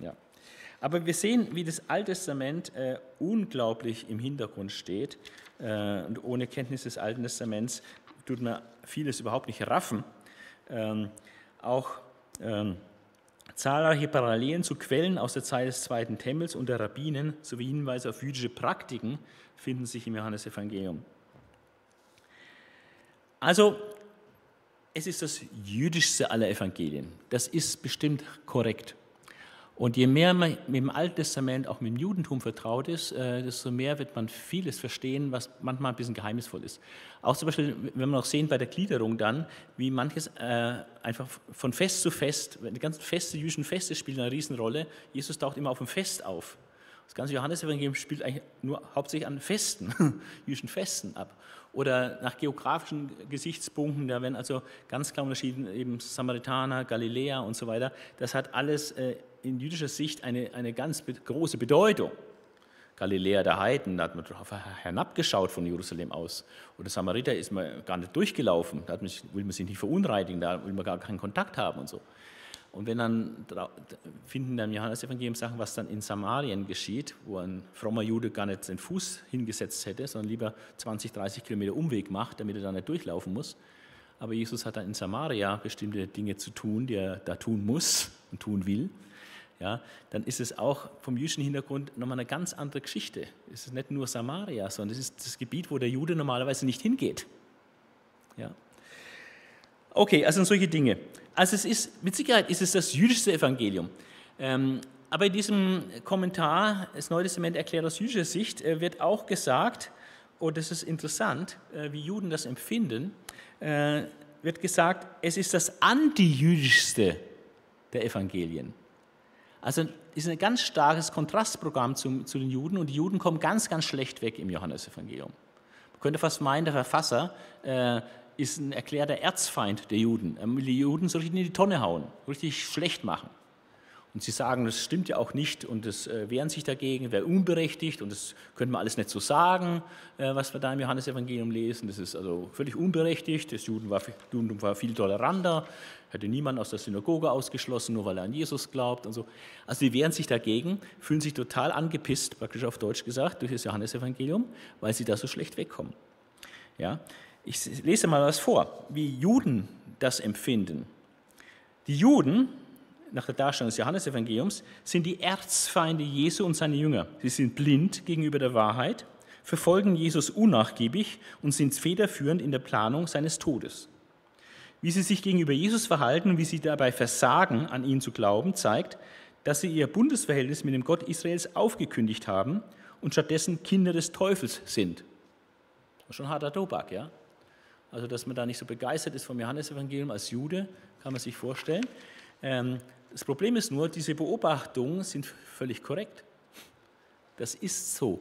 Ja. Aber wir sehen, wie das Alte Testament äh, unglaublich im Hintergrund steht. Äh, und ohne Kenntnis des Alten Testaments tut man vieles überhaupt nicht raffen. Ähm, auch ähm, zahlreiche Parallelen zu Quellen aus der Zeit des Zweiten Tempels und der Rabbinen sowie Hinweise auf jüdische Praktiken finden sich im Johannesevangelium. Also, es ist das jüdischste aller Evangelien. Das ist bestimmt korrekt. Und je mehr man mit dem Alten Testament, auch mit dem Judentum vertraut ist, äh, desto mehr wird man vieles verstehen, was manchmal ein bisschen geheimnisvoll ist. Auch zum Beispiel, wenn wir noch sehen bei der Gliederung dann, wie manches äh, einfach von Fest zu Fest, die ganzen Feste, jüdischen Feste spielen eine Riesenrolle. Jesus taucht immer auf dem Fest auf. Das ganze Johannesevangelium spielt eigentlich nur hauptsächlich an Festen, jüdischen Festen ab. Oder nach geografischen Gesichtspunkten, da werden also ganz klar unterschieden, eben Samaritaner, Galiläa und so weiter. Das hat alles äh, in jüdischer Sicht eine, eine ganz große Bedeutung. Galiläa der Heiden, da hat man drauf herabgeschaut von Jerusalem aus. Oder Samariter ist man gar nicht durchgelaufen, da man, will man sich nicht verunreinigen, da will man gar keinen Kontakt haben und so. Und wenn dann finden dann im Johannesevangelium Sachen, was dann in Samarien geschieht, wo ein frommer Jude gar nicht den Fuß hingesetzt hätte, sondern lieber 20, 30 Kilometer Umweg macht, damit er da nicht durchlaufen muss. Aber Jesus hat dann in Samaria bestimmte Dinge zu tun, die er da tun muss und tun will ja, dann ist es auch vom jüdischen Hintergrund nochmal eine ganz andere Geschichte. Es ist nicht nur Samaria, sondern es ist das Gebiet, wo der Jude normalerweise nicht hingeht. Ja. Okay, also solche Dinge. Also es ist, mit Sicherheit ist es das jüdischste Evangelium. Ähm, aber in diesem Kommentar, das Neue Testament erklärt aus jüdischer Sicht, äh, wird auch gesagt, und oh, das ist interessant, äh, wie Juden das empfinden, äh, wird gesagt, es ist das antijüdischste der Evangelien. Also ist ein ganz starkes Kontrastprogramm zu, zu den Juden und die Juden kommen ganz, ganz schlecht weg im Johannesevangelium. Man könnte fast meinen, der Verfasser äh, ist ein erklärter Erzfeind der Juden. Er will die Juden so richtig in die Tonne hauen, richtig schlecht machen. Und sie sagen, das stimmt ja auch nicht und das äh, wehren sich dagegen, wäre unberechtigt und das könnte man alles nicht so sagen, äh, was wir da im Johannesevangelium lesen. Das ist also völlig unberechtigt. Das Judentum war, Judentum war viel toleranter, hätte niemand aus der Synagoge ausgeschlossen, nur weil er an Jesus glaubt und so. Also sie wehren sich dagegen, fühlen sich total angepisst, praktisch auf Deutsch gesagt, durch das Johannesevangelium, weil sie da so schlecht wegkommen. Ja? Ich lese mal was vor, wie Juden das empfinden. Die Juden nach der Darstellung des Johannesevangeliums, sind die Erzfeinde Jesu und seine Jünger. Sie sind blind gegenüber der Wahrheit, verfolgen Jesus unnachgiebig und sind federführend in der Planung seines Todes. Wie sie sich gegenüber Jesus verhalten und wie sie dabei versagen, an ihn zu glauben, zeigt, dass sie ihr Bundesverhältnis mit dem Gott Israels aufgekündigt haben und stattdessen Kinder des Teufels sind. Schon harter Tobak, ja? Also, dass man da nicht so begeistert ist vom Johannesevangelium als Jude, kann man sich vorstellen. Ähm, das Problem ist nur, diese Beobachtungen sind völlig korrekt. Das ist so. Und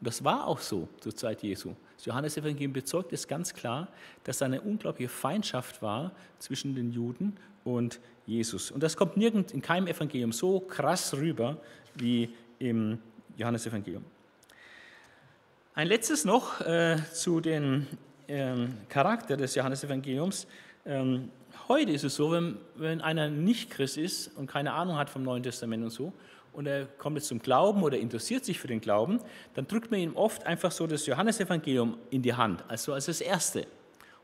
das war auch so zur Zeit Jesu. Das Johannesevangelium bezeugt es ganz klar, dass eine unglaubliche Feindschaft war zwischen den Juden und Jesus. Und das kommt nirgend in keinem Evangelium so krass rüber wie im Johannesevangelium. Ein letztes noch äh, zu dem ähm, Charakter des Johannesevangeliums. Ähm, Heute ist es so, wenn, wenn einer nicht Christ ist und keine Ahnung hat vom Neuen Testament und so, und er kommt jetzt zum Glauben oder interessiert sich für den Glauben, dann drückt man ihm oft einfach so das Johannesevangelium in die Hand, also als das Erste,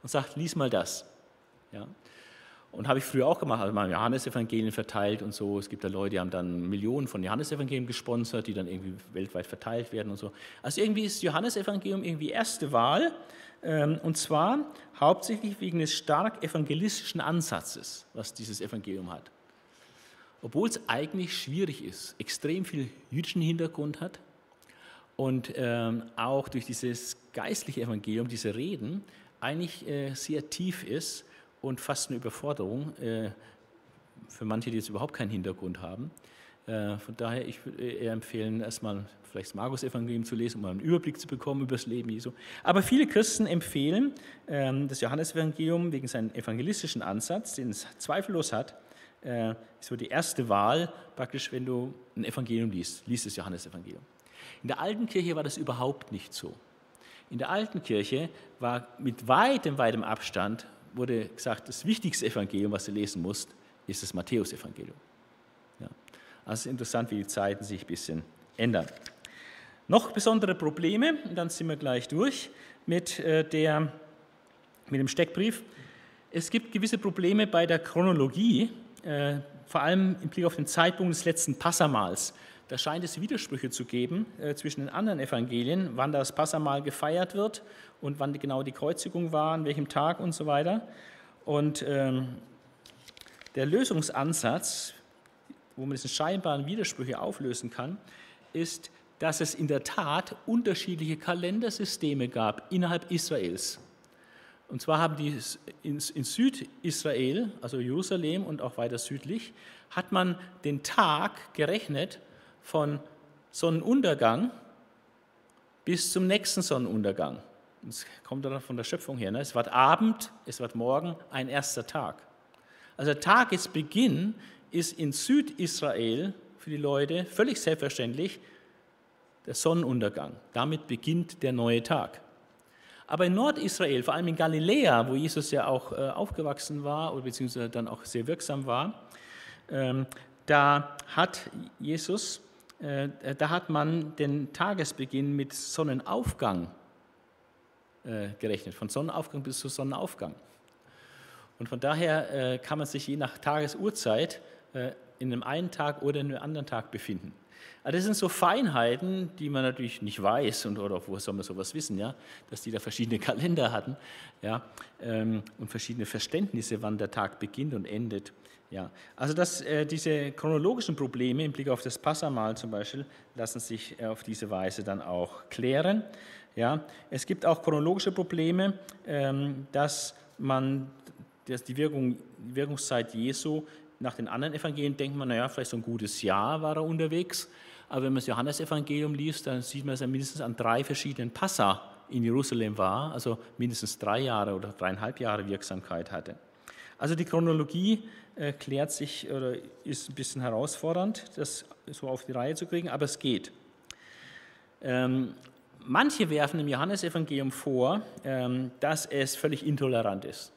und sagt, lies mal das. Ja? Und habe ich früher auch gemacht, also mal Johannesevangelien verteilt und so. Es gibt da Leute, die haben dann Millionen von Johannesevangelien gesponsert, die dann irgendwie weltweit verteilt werden und so. Also irgendwie ist Johannesevangelium irgendwie erste Wahl, und zwar hauptsächlich wegen des stark evangelistischen Ansatzes, was dieses Evangelium hat. Obwohl es eigentlich schwierig ist, extrem viel jüdischen Hintergrund hat und ähm, auch durch dieses geistliche Evangelium, diese Reden, eigentlich äh, sehr tief ist und fast eine Überforderung äh, für manche, die jetzt überhaupt keinen Hintergrund haben. Äh, von daher, ich würde eher empfehlen, erstmal vielleicht das Markus-Evangelium zu lesen, um einen Überblick zu bekommen über das Leben Jesu. Aber viele Christen empfehlen ähm, das Johannesevangelium wegen seinem evangelistischen Ansatz, den es zweifellos hat. Äh, ist so die erste Wahl, praktisch, wenn du ein Evangelium liest, liest das Johannesevangelium. In der alten Kirche war das überhaupt nicht so. In der alten Kirche war mit weitem, weitem Abstand, wurde gesagt, das wichtigste Evangelium, was du lesen musst, ist das Matthäusevangelium. Also es ist interessant, wie die Zeiten sich ein bisschen ändern. Noch besondere Probleme, dann sind wir gleich durch mit, äh, der, mit dem Steckbrief. Es gibt gewisse Probleme bei der Chronologie. Äh, vor allem im Blick auf den Zeitpunkt des letzten Passamals. Da scheint es Widersprüche zu geben äh, zwischen den anderen Evangelien, wann das Passamal gefeiert wird und wann genau die Kreuzigung war, an welchem Tag und so weiter. Und ähm, der Lösungsansatz, wo man diese scheinbaren Widersprüche auflösen kann, ist, dass es in der Tat unterschiedliche Kalendersysteme gab innerhalb Israels. Und zwar haben die in, Südisrael, also Jerusalem und auch weiter südlich, hat man den Tag gerechnet von Sonnenuntergang bis zum nächsten Sonnenuntergang. Das kommt dann von der Schöpfung her. Ne? Es wird Abend, es wird Morgen, ein erster Tag. Also Tagesbeginn ist in Südisrael für die Leute völlig selbstverständlich der Sonnenuntergang. Damit beginnt der neue Tag. Aber in Nordisrael, vor allem in Galiläa, wo Jesus ja auch äh, aufgewachsen war oder beziehungsweise dann auch sehr wirksam war, ähm, da hat Jesus, äh, da hat man den Tagesbeginn mit Sonnenaufgang äh, gerechnet, von Sonnenaufgang bis zu Sonnenaufgang. Und von daher kann man sich je nach Tagesurzeit in einem einen Tag oder in einem anderen Tag befinden. Aber das sind so Feinheiten, die man natürlich nicht weiß und oder woher soll man sowas wissen, ja, dass die da verschiedene Kalender hatten, ja, ähm, und verschiedene Verständnisse, wann der Tag beginnt und endet. Ja, also dass äh, diese chronologischen Probleme im Blick auf das Passamal zum Beispiel lassen sich äh, auf diese Weise dann auch klären. Ja, es gibt auch chronologische Probleme, ähm, dass man dass die, Wirkung, die Wirkungszeit Jesu nach den anderen Evangelien denkt man, naja, vielleicht so ein gutes Jahr war er unterwegs. Aber wenn man das Johannesevangelium liest, dann sieht man, dass er mindestens an drei verschiedenen Passa in Jerusalem war, also mindestens drei Jahre oder dreieinhalb Jahre Wirksamkeit hatte. Also die Chronologie äh, klärt sich oder ist ein bisschen herausfordernd, das so auf die Reihe zu kriegen, aber es geht. Ähm, manche werfen im Johannesevangelium vor, ähm, dass es völlig intolerant ist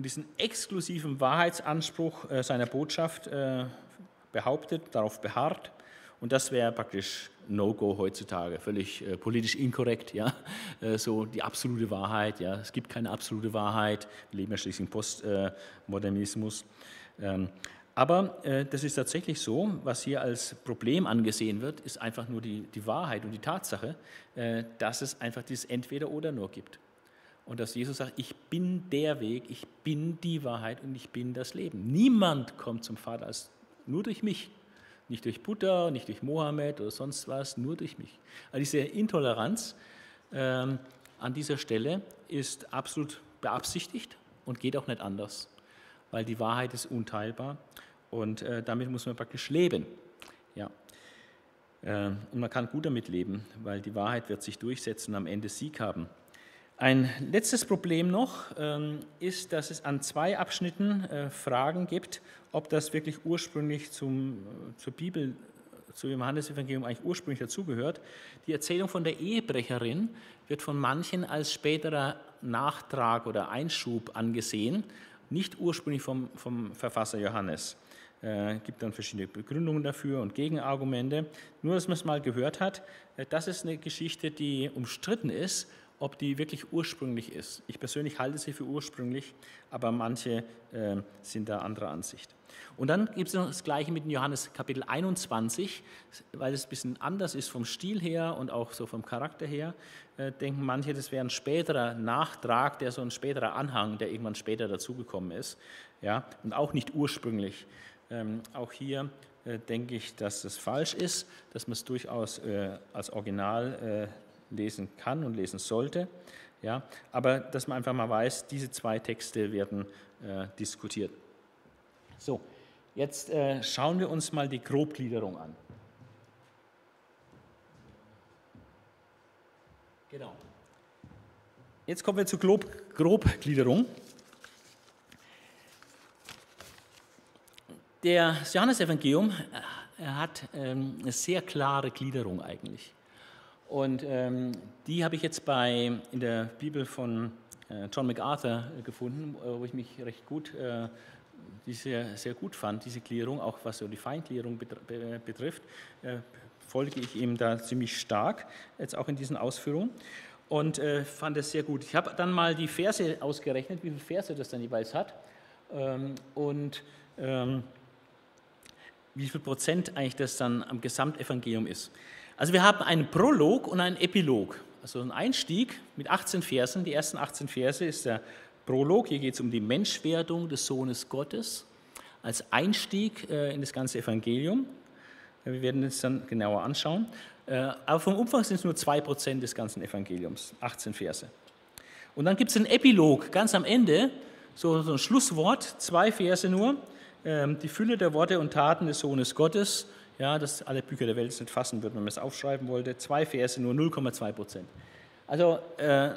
und diesen exklusiven Wahrheitsanspruch äh, seiner Botschaft äh, behauptet, darauf beharrt. Und das wäre praktisch No-Go heutzutage, völlig äh, politisch inkorrekt, ja, so die absolute Wahrheit, ja, es gibt keine absolute Wahrheit, wir leben ja schließlich im Postmodernismus. Ähm, aber das ist tatsächlich so, was hier als Problem angesehen wird, ist einfach nur die, die Wahrheit und die Tatsache, dass es einfach dieses Entweder-Oder nur gibt. Und dass Jesus sagt, ich bin der Weg, ich bin die Wahrheit und ich bin das Leben. Niemand kommt zum Vater als nur durch mich. Nicht durch Buddha, nicht durch Mohammed oder sonst was, nur durch mich. Also diese Intoleranz ähm, an dieser Stelle ist absolut beabsichtigt und geht auch nicht anders, weil die Wahrheit ist unteilbar und äh, damit muss man praktisch leben. Ja. Äh, und man kann gut damit leben, weil die Wahrheit wird sich durchsetzen und am Ende Sieg haben. Ein letztes Problem noch ähm, ist, dass es an zwei Abschnitten äh, Fragen gibt, ob das wirklich ursprünglich zum, äh, zur Bibel, zu dem Johannesevangelium eigentlich ursprünglich dazugehört. Die Erzählung von der Ehebrecherin wird von manchen als späterer Nachtrag oder Einschub angesehen, nicht ursprünglich vom, vom Verfasser Johannes. Es äh, gibt dann verschiedene Begründungen dafür und Gegenargumente. Nur, dass man es mal gehört hat, äh, das ist eine Geschichte, die umstritten ist ob die wirklich ursprünglich ist. Ich persönlich halte sie für ursprünglich, aber manche äh, sind da anderer Ansicht. Und dann gibt es noch das Gleiche mit Johannes Kapitel 21, weil es ein bisschen anders ist vom Stil her und auch so vom Charakter her, äh, denken manche, das wäre ein späterer Nachtrag, der so ein späterer Anhang, der irgendwann später dazugekommen ist, ja, und auch nicht ursprünglich. Ähm, auch hier äh, denke ich, dass das falsch ist, dass man es durchaus äh, als Original äh, lesen kann und lesen sollte. Ja, aber dass man einfach mal weiß, diese zwei Texte werden äh, diskutiert. So, jetzt äh, schauen wir uns mal die Grobgliederung an. Genau. Jetzt kommen wir zur Grob Grobgliederung. Der Johannesevangelium äh, hat ähm, eine sehr klare Gliederung eigentlich. Und ähm, die habe ich jetzt bei, in der Bibel von äh, John MacArthur äh, gefunden, äh, wo ich mich recht gut, äh, die sehr, sehr gut fand, diese Klärung, auch was so die Feinklärung betrifft, äh, folge ich ihm da ziemlich stark, jetzt auch in diesen Ausführungen und äh, fand es sehr gut. Ich habe dann mal die Verse ausgerechnet, wie viele Verse das dann jeweils hat. Ähm, und ähm, wie viel Prozent eigentlich das dann am Gesamtevangelium ist. Also wir haben einen Prolog und einen Epilog. Also ein Einstieg mit 18 Versen. Die ersten 18 Verse ist der Prolog. Hier geht es um die Menschwerdung des Sohnes Gottes als Einstieg äh, in das ganze Evangelium. Wir werden es dann genauer anschauen. Äh, aber vom Umfang sind es nur 2% des ganzen Evangeliums, 18 Verse. Und dann gibt es einen Epilog ganz am Ende, so, so ein Schlusswort, zwei Verse nur, ähm, die Fülle der Worte und Taten des Sohnes Gottes, ja, dass alle Bücher der Welt es nicht fassen würden, wenn man es aufschreiben wollte, zwei Verse, nur 0,2 Prozent. Also äh,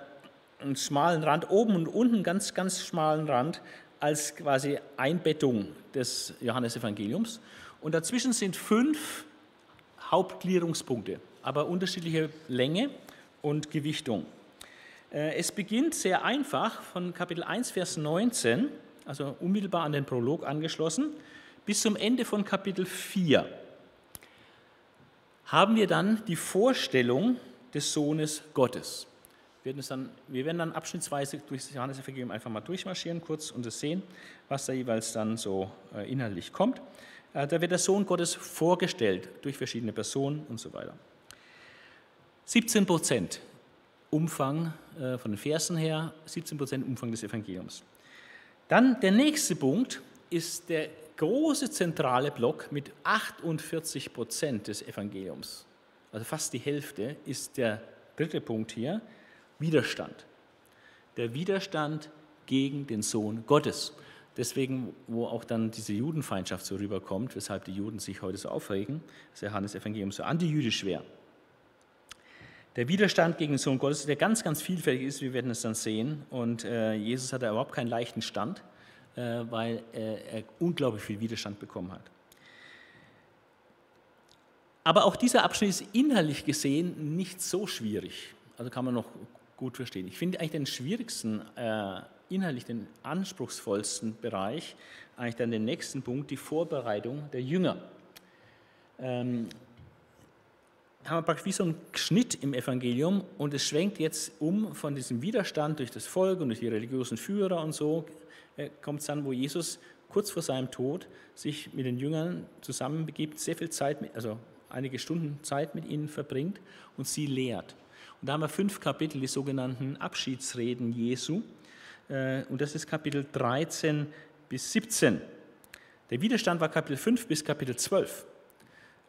einen schmalen Rand, oben und unten ganz, ganz schmalen Rand als quasi Einbettung des Johannesevangeliums. Und dazwischen sind fünf Hauptgliederungspunkte, aber unterschiedliche Länge und Gewichtung. Äh, es beginnt sehr einfach von Kapitel 1, Vers 19, also unmittelbar an den Prolog angeschlossen, bis zum Ende von Kapitel 4 haben wir dann die Vorstellung des Sohnes Gottes. Wir werden, dann, wir werden dann abschnittsweise durch das Johannesevangelium einfach mal durchmarschieren kurz und das sehen, was da jeweils dann so äh, inhaltlich kommt. Äh, da wird der Sohn Gottes vorgestellt durch verschiedene Personen und so weiter. 17 Prozent Umfang äh, von den Versen her, 17 Prozent Umfang des Evangeliums. Dann der nächste Punkt ist der große zentrale Block mit 48 Prozent des Evangeliums. Also fast die Hälfte ist der dritte Punkt hier, Widerstand. Der Widerstand gegen den Sohn Gottes. Deswegen, wo auch dann diese Judenfeindschaft so rüberkommt, weshalb die Juden sich heute so aufregen, dass Johannes Evangelium so antijüdisch wäre. Der Widerstand gegen den Sohn Gottes, der ganz, ganz vielfältig ist, wir werden es dann sehen. Und äh, Jesus hat da überhaupt keinen leichten Stand, weil äh, er unglaublich viel Widerstand bekommen hat. Aber auch dieser Abschnitt ist inhaltlich gesehen nicht so schwierig. Also kann man noch gut verstehen. Ich finde eigentlich den schwierigsten, äh, inhaltlich den anspruchsvollsten Bereich, eigentlich dann den nächsten Punkt, die Vorbereitung der Jünger. Ähm, haben wir praktisch wie so einen Schnitt im Evangelium und es schwenkt jetzt um von diesem Widerstand durch das Volk und durch die religiösen Führer und so, äh, kommt es dann, wo Jesus kurz vor seinem Tod sich mit den Jüngern zusammenbegibt, sehr viel Zeit, mit, also einige Stunden Zeit mit ihnen verbringt und sie lehrt. Und da haben wir fünf Kapitel, die sogenannten Abschiedsreden Jesu. Äh, und das ist Kapitel 13 bis 17. Der Widerstand war Kapitel 5 bis Kapitel 12.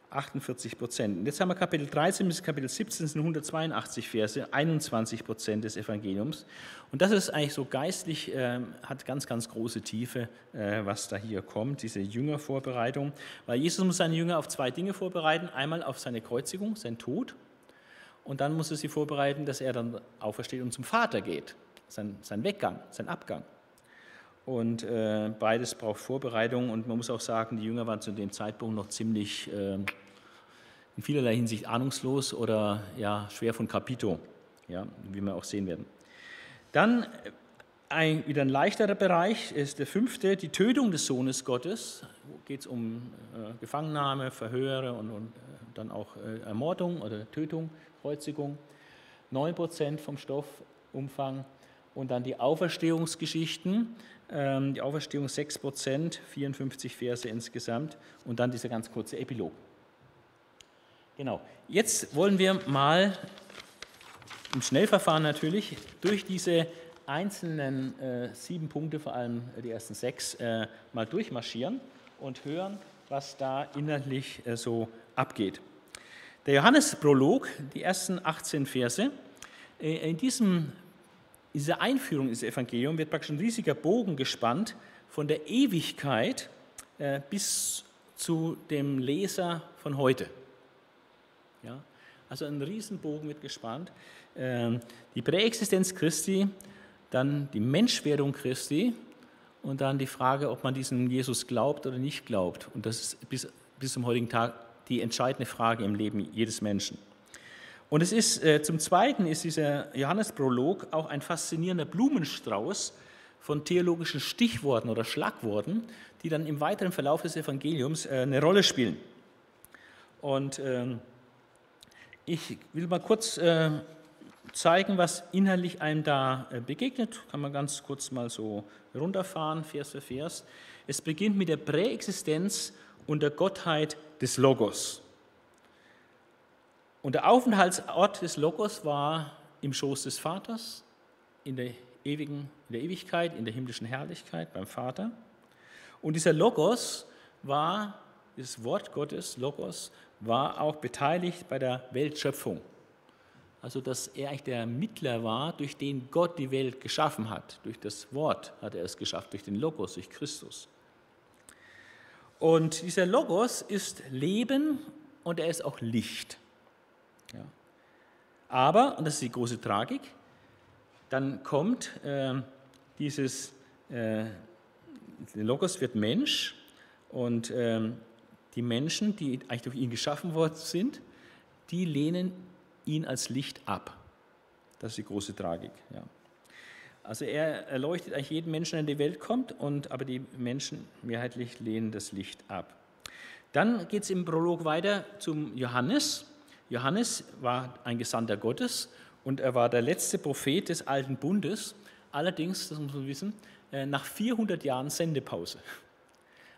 48 Prozent. Jetzt haben wir Kapitel 13 bis Kapitel 17, das sind 182 Verse, 21 Prozent des Evangeliums. Und das ist eigentlich so geistlich, äh, hat ganz, ganz große Tiefe, äh, was da hier kommt, diese Jüngervorbereitung. Weil Jesus muss seine Jünger auf zwei Dinge vorbereiten. Einmal auf seine Kreuzigung, sein Tod. Und dann muss er sie vorbereiten, dass er dann aufersteht und zum Vater geht. Sein, sein Weggang, sein Abgang. Und äh, beides braucht Vorbereitung und man muss auch sagen, die Jünger waren zu dem Zeitpunkt noch ziemlich äh, in vielerlei Hinsicht ahnungslos oder ja, schwer von Kapito, ja, wie wir auch sehen werden. Dann äh, ein, wieder ein leichterer Bereich ist der fünfte, die Tötung des Sohnes Gottes. Geht es um äh, Gefangennahme, Verhöre und, und äh, dann auch äh, Ermordung oder Tötung, Kreuzigung. 9% vom Stoffumfang. Und dann die Auferstehungsgeschichten, die Auferstehung 6 Prozent, 54 Verse insgesamt und dann dieser ganz kurze Epilog. Genau, jetzt wollen wir mal im Schnellverfahren natürlich durch diese einzelnen äh, sieben Punkte, vor allem die ersten sechs, äh, mal durchmarschieren und hören, was da inhaltlich äh, so abgeht. Der Johannesprolog, die ersten 18 Verse, äh, in diesem in dieser Einführung ins Evangelium wird praktisch ein riesiger Bogen gespannt von der Ewigkeit äh, bis zu dem Leser von heute. Ja? Also ein Riesenbogen wird gespannt. Ähm, die Präexistenz Christi, dann die Menschwerdung Christi und dann die Frage, ob man diesen Jesus glaubt oder nicht glaubt. Und das ist bis, bis zum heutigen Tag die entscheidende Frage im Leben jedes Menschen. Und es ist äh, zum Zweiten ist dieser Johannesprolog auch ein faszinierender Blumenstrauß von theologischen Stichworten oder Schlagworten, die dann im weiteren Verlauf des Evangeliums äh, eine Rolle spielen. Und ähm, ich will mal kurz äh, zeigen, was inhaltlich einem da äh, begegnet. Kann man ganz kurz mal so runterfahren, Vers für Vers. Es beginnt mit der Präexistenz und der Gottheit des Logos. Und der Aufenthaltsort des Logos war im Schoß des Vaters, in der, ewigen, in der Ewigkeit, in der himmlischen Herrlichkeit beim Vater. Und dieser Logos war, dieses Wort Gottes, Logos, war auch beteiligt bei der Weltschöpfung. Also, dass er eigentlich der Mittler war, durch den Gott die Welt geschaffen hat. Durch das Wort hat er es geschafft, durch den Logos, durch Christus. Und dieser Logos ist Leben und er ist auch Licht. Ja. Aber, und das ist die große Tragik, dann kommt äh, dieses, äh, Logos wird Mensch und äh, die Menschen, die eigentlich durch ihn geschaffen worden sind, die lehnen ihn als Licht ab. Das ist die große Tragik. Ja. Also er erleuchtet eigentlich jeden Menschen, der in die Welt kommt, und, aber die Menschen mehrheitlich lehnen das Licht ab. Dann geht es im Prolog weiter zum Johannes. Johannes war ein Gesandter Gottes und er war der letzte Prophet des Alten Bundes. Allerdings, das muss man wissen, äh, nach 400 Jahren Sendepause.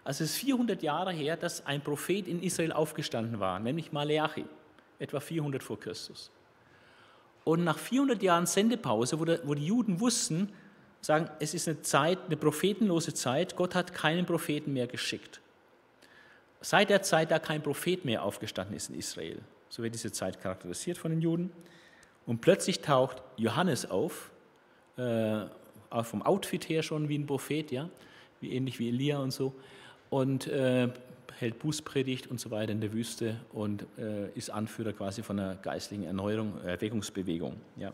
Also es ist 400 Jahre her, dass ein Prophet in Israel aufgestanden war, nämlich Maleachi etwa 400 vor Christus. Und nach 400 Jahren Sendepause, wo, die Juden wussten, sagen, es ist eine Zeit, eine prophetenlose Zeit, Gott hat keinen Propheten mehr geschickt. Seit der Zeit, da kein Prophet mehr aufgestanden ist in Israel, so wird diese Zeit charakterisiert von den Juden. Und plötzlich taucht Johannes auf, äh, auch vom Outfit her schon wie ein Prophet, ja, wie ähnlich wie Elia und so, und äh, hält Bußpredigt und so weiter in der Wüste und äh, ist Anführer quasi von einer geistlichen Erneuerung, Erweckungsbewegung. Ja.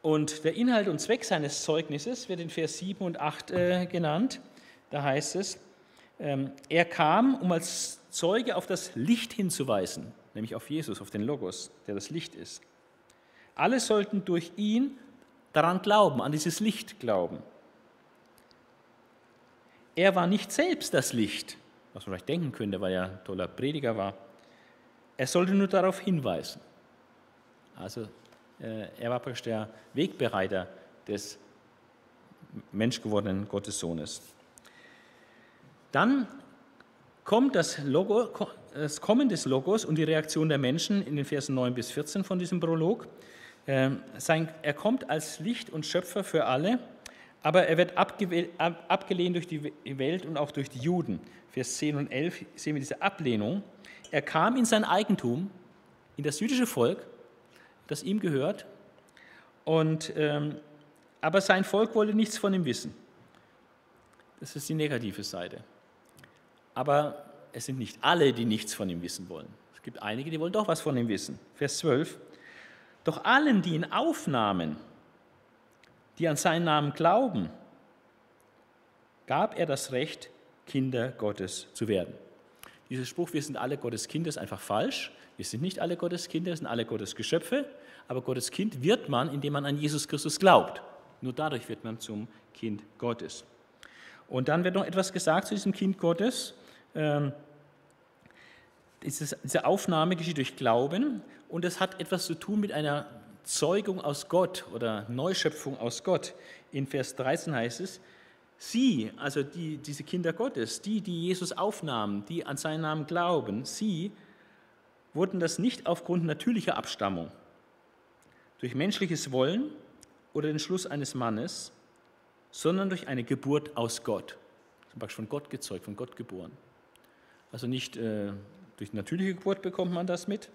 Und der Inhalt und Zweck seines Zeugnisses wird in Vers 7 und 8 äh, genannt. Da heißt es, er kam, um als Zeuge auf das Licht hinzuweisen, nämlich auf Jesus, auf den Logos, der das Licht ist. Alle sollten durch ihn daran glauben, an dieses Licht glauben. Er war nicht selbst das Licht, was man vielleicht denken könnte, weil er ein toller Prediger war. Er sollte nur darauf hinweisen. Also äh, er war praktisch der Wegbereiter des menschgewordenen Gottessohnes. Dann kommt das, Logo, das Kommen des Logos und die Reaktion der Menschen in den Versen 9 bis 14 von diesem Prolog. Ähm, er kommt als Licht und Schöpfer für alle aber er wird abgelehnt durch die Welt und auch durch die Juden. Vers 10 und 11 sehen wir diese Ablehnung. Er kam in sein Eigentum, in das jüdische Volk, das ihm gehört, und, ähm, aber sein Volk wollte nichts von ihm wissen. Das ist die negative Seite. Aber es sind nicht alle, die nichts von ihm wissen wollen. Es gibt einige, die wollen doch was von ihm wissen. Vers 12. Doch allen, die ihn aufnahmen, die an seinen Namen glauben, gab er das Recht, Kinder Gottes zu werden. Dieser Spruch, wir sind alle Gottes Kinder, ist einfach falsch. Wir sind nicht alle Gottes Kinder, wir sind alle Gottes Geschöpfe, aber Gottes Kind wird man, indem man an Jesus Christus glaubt. Nur dadurch wird man zum Kind Gottes. Und dann wird noch etwas gesagt zu diesem Kind Gottes. Ähm, diese Aufnahme geschieht durch Glauben und es hat etwas zu tun mit einer Zeugung aus Gott oder Neuschöpfung aus Gott. In Vers 13 heißt es, sie, also die, diese Kinder Gottes, die, die Jesus aufnahmen, die an seinen Namen glauben, sie wurden das nicht aufgrund natürlicher Abstammung, durch menschliches Wollen oder den Schluss eines Mannes, sondern durch eine Geburt aus Gott. Zum Beispiel von Gott gezeugt, von Gott geboren. Also nicht äh, durch natürliche Geburt bekommt man das mit,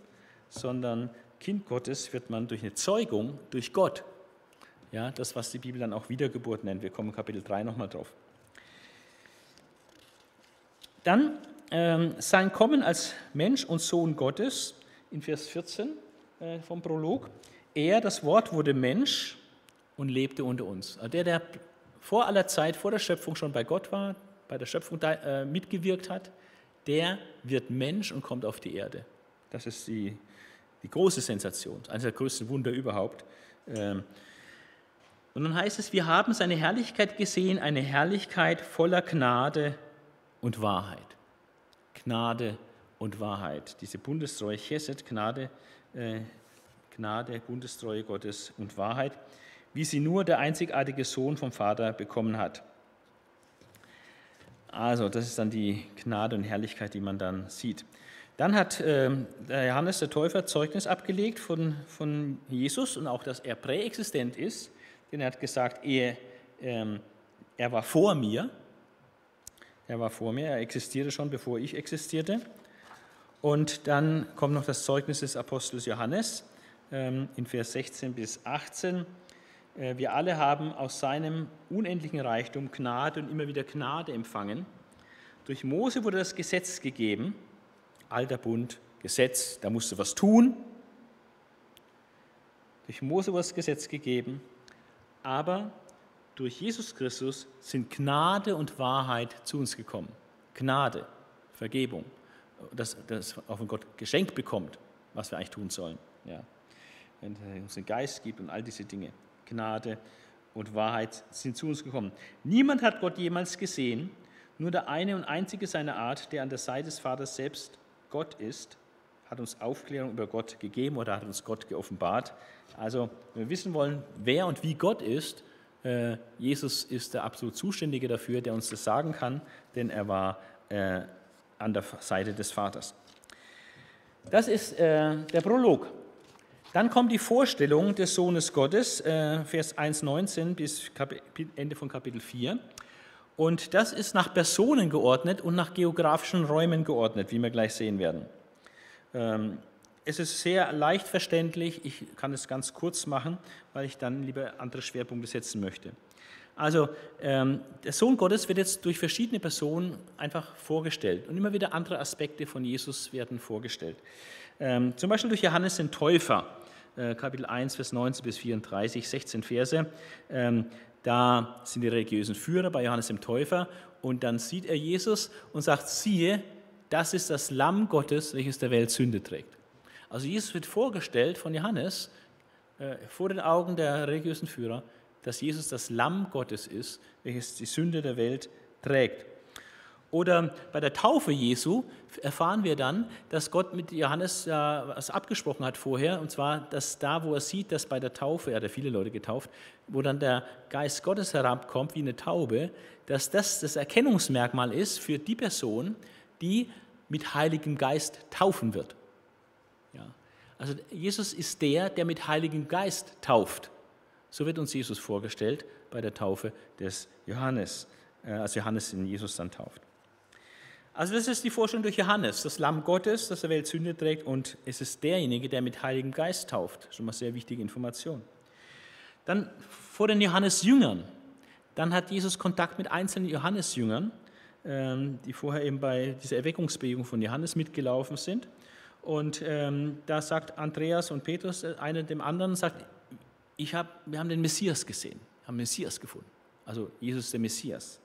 sondern Kind Gottes wird man durch eine Zeugung durch Gott. Ja, das, was die Bibel dann auch Wiedergeburt nennt. Wir kommen Kapitel 3 nochmal drauf. Dann ähm, sein Kommen als Mensch und Sohn Gottes in Vers 14 äh, vom Prolog. Er, das Wort, wurde Mensch und lebte unter uns. Also der, der vor aller Zeit, vor der Schöpfung schon bei Gott war, bei der Schöpfung äh, mitgewirkt hat, der wird Mensch und kommt auf die Erde. Das ist die die große Sensation, eines der größten Wunder überhaupt. Ähm, und dann heißt es, wir haben seine Herrlichkeit gesehen, eine Herrlichkeit voller Gnade und Wahrheit. Gnade und Wahrheit. Diese Bundestreue, Chesed, Gnade, äh, Gnade, Bundestreue Gottes und Wahrheit, wie sie nur der einzigartige Sohn vom Vater bekommen hat. Also, das ist dann die Gnade und Herrlichkeit, die man dann sieht. Dann hat äh, Johannes der Täufer Zeugnis abgelegt von, von Jesus und auch, dass er präexistent ist. Denn er hat gesagt, er, ähm, er war vor mir. Er war vor mir, er existierte schon, bevor ich existierte. Und dann kommt noch das Zeugnis des Apostels Johannes ähm, in Vers 16 bis 18. Äh, wir alle haben aus seinem unendlichen Reichtum Gnade und immer wieder Gnade empfangen. Durch Mose wurde das Gesetz gegeben, alter Bund, Gesetz, da musste was tun. Durch Mose wurde das Gesetz gegeben, aber durch Jesus Christus sind Gnade und Wahrheit zu uns gekommen. Gnade, Vergebung, dass das auch von Gott geschenkt bekommt, was wir eigentlich tun sollen. Ja. Wenn er uns den Geist gibt und all diese Dinge. Gnade und Wahrheit sind zu uns gekommen. Niemand hat Gott jemals gesehen, nur der eine und einzige seiner Art, der an der Seite des Vaters selbst Gott ist, hat uns Aufklärung über Gott gegeben oder hat uns Gott geoffenbart. Also, wenn wir wissen wollen, wer und wie Gott ist, äh, Jesus ist der absolut Zuständige dafür, der uns das sagen kann, denn er war äh, an der Seite des Vaters. Das ist äh, der Prolog. Dann kommt die Vorstellung des Sohnes Gottes, äh, Vers 1,19 bis Ende von Kapitel 4. Und das ist nach Personen geordnet und nach geografischen Räumen geordnet, wie wir gleich sehen werden. Ähm, es ist sehr leicht verständlich, ich kann es ganz kurz machen, weil ich dann lieber andere Schwerpunkte setzen möchte. Also ähm, der Sohn Gottes wird jetzt durch verschiedene Personen einfach vorgestellt und immer wieder andere Aspekte von Jesus werden vorgestellt. Ähm, zum Beispiel durch Johannes den Täufer. Äh, Kapitel 1, Vers 19 bis 34, 16 Verse. Ähm, da sind die religiösen Führer bei Johannes dem Täufer und dann sieht er Jesus und sagt, siehe, das ist das Lamm Gottes, welches der Welt Sünde trägt. Also Jesus wird vorgestellt von Johannes äh, vor den Augen der religiösen Führer, dass Jesus das Lamm Gottes ist, welches die Sünde der Welt trägt. Oder bei der Taufe Jesu erfahren wir dann, dass Gott mit Johannes äh, was abgesprochen hat vorher, und zwar, dass da, wo er sieht, dass bei der Taufe, er hat ja viele Leute getauft, wo dann der Geist Gottes herabkommt wie eine Taube, dass das das Erkennungsmerkmal ist für die Person, die mit Heiligem Geist taufen wird. Ja. Also Jesus ist der, der mit Heiligem Geist tauft. So wird uns Jesus vorgestellt bei der Taufe des Johannes, äh, als Johannes in Jesus dann tauft. Also das ist die Vorstellung durch Johannes, das Lamm Gottes, das der Welt Sünde trägt und es ist derjenige, der mit Heiligem Geist tauft. Schon mal sehr wichtige Information. Dann vor den Johannes-Jüngern. Dann hat Jesus Kontakt mit einzelnen Johannes-Jüngern, ähm, die vorher eben bei dieser Erweckungsbewegung von Johannes mitgelaufen sind. Und ähm, da sagt Andreas und Petrus, äh, einer dem anderen, sagt, ich hab, wir haben den Messias gesehen, haben Messias gefunden. Also Jesus der Messias.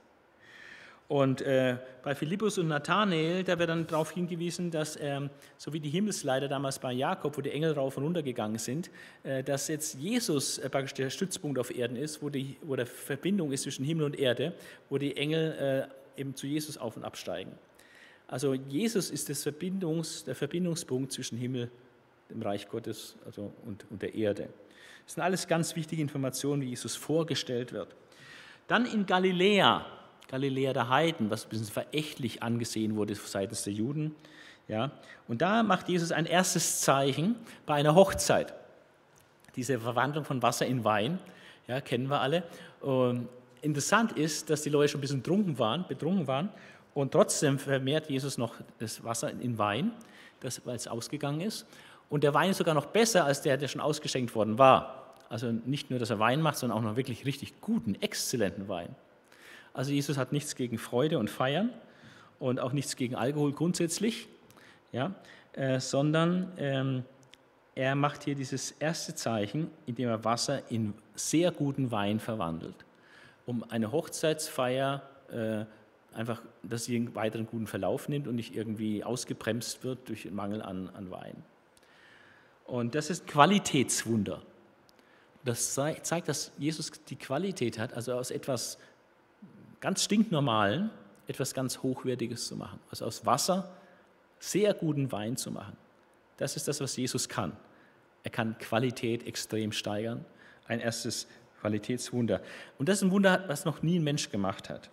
Und äh, bei Philippus und Nathanael, da wird dann darauf hingewiesen, dass, ähm, so wie die Himmelsleiter damals bei Jakob, wo die Engel rauf und runter gegangen sind, äh, dass jetzt Jesus äh, praktisch der Stützpunkt auf Erden ist, wo, die, wo der Verbindung ist zwischen Himmel und Erde, wo die Engel äh, eben zu Jesus auf und absteigen. Also Jesus ist das Verbindungs, der Verbindungspunkt zwischen Himmel, dem Reich Gottes also, und, und der Erde. Das sind alles ganz wichtige Informationen, wie Jesus vorgestellt wird. Dann in Galiläa, Galiläa der Heiden, was ein bisschen verächtlich angesehen wurde seitens der Juden. Ja, und da macht Jesus ein erstes Zeichen bei einer Hochzeit. Diese Verwandlung von Wasser in Wein, ja, kennen wir alle. Und interessant ist, dass die Leute schon ein bisschen trunken waren, betrunken waren und trotzdem vermehrt Jesus noch das Wasser in Wein, weil es ausgegangen ist. Und der Wein ist sogar noch besser als der, der schon ausgeschenkt worden war. Also nicht nur, dass er Wein macht, sondern auch noch wirklich richtig guten, exzellenten Wein. Also Jesus hat nichts gegen Freude und Feiern und auch nichts gegen Alkohol grundsätzlich, ja, äh, sondern ähm, er macht hier dieses erste Zeichen, indem er Wasser in sehr guten Wein verwandelt, um eine Hochzeitsfeier äh, einfach, dass sie einen weiteren guten Verlauf nimmt und nicht irgendwie ausgebremst wird durch Mangel an, an Wein. Und das ist Qualitätswunder. Das zeigt, dass Jesus die Qualität hat, also aus etwas ganz stinknormalen etwas ganz Hochwertiges zu machen. Also aus Wasser sehr guten Wein zu machen. Das ist das, was Jesus kann. Er kann Qualität extrem steigern. Ein erstes Qualitätswunder. Und das ist ein Wunder, was noch nie ein Mensch gemacht hat.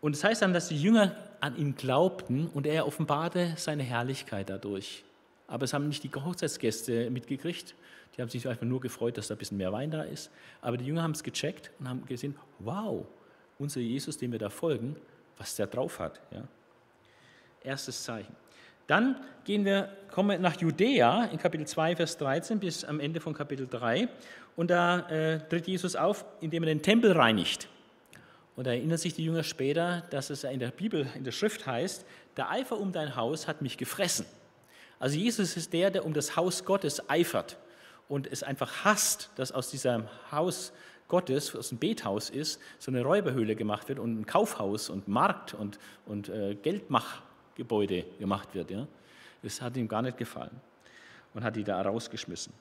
Und es das heißt dann, dass die Jünger an ihn glaubten und er offenbarte seine Herrlichkeit dadurch. Aber es haben nicht die Hochzeitsgäste mitgekriegt. Die haben sich einfach nur gefreut, dass da ein bisschen mehr Wein da ist. Aber die Jünger haben es gecheckt und haben gesehen, wow, unser Jesus, dem wir da folgen, was der drauf hat. Ja. Erstes Zeichen. Dann gehen wir, kommen wir nach Judäa in Kapitel 2, Vers 13 bis am Ende von Kapitel 3. Und da äh, tritt Jesus auf, indem er den Tempel reinigt. Und da erinnern sich die Jünger später, dass es in der Bibel, in der Schrift heißt, der Eifer um dein Haus hat mich gefressen. Also Jesus ist der, der um das Haus Gottes eifert und es einfach hasst, dass aus diesem Haus Gottes, was ein Bethaus ist, so eine Räuberhöhle gemacht wird und ein Kaufhaus und Markt und, und äh, Geldmachgebäude gemacht wird. Ja. Das hat ihm gar nicht gefallen und hat die da rausgeschmissen.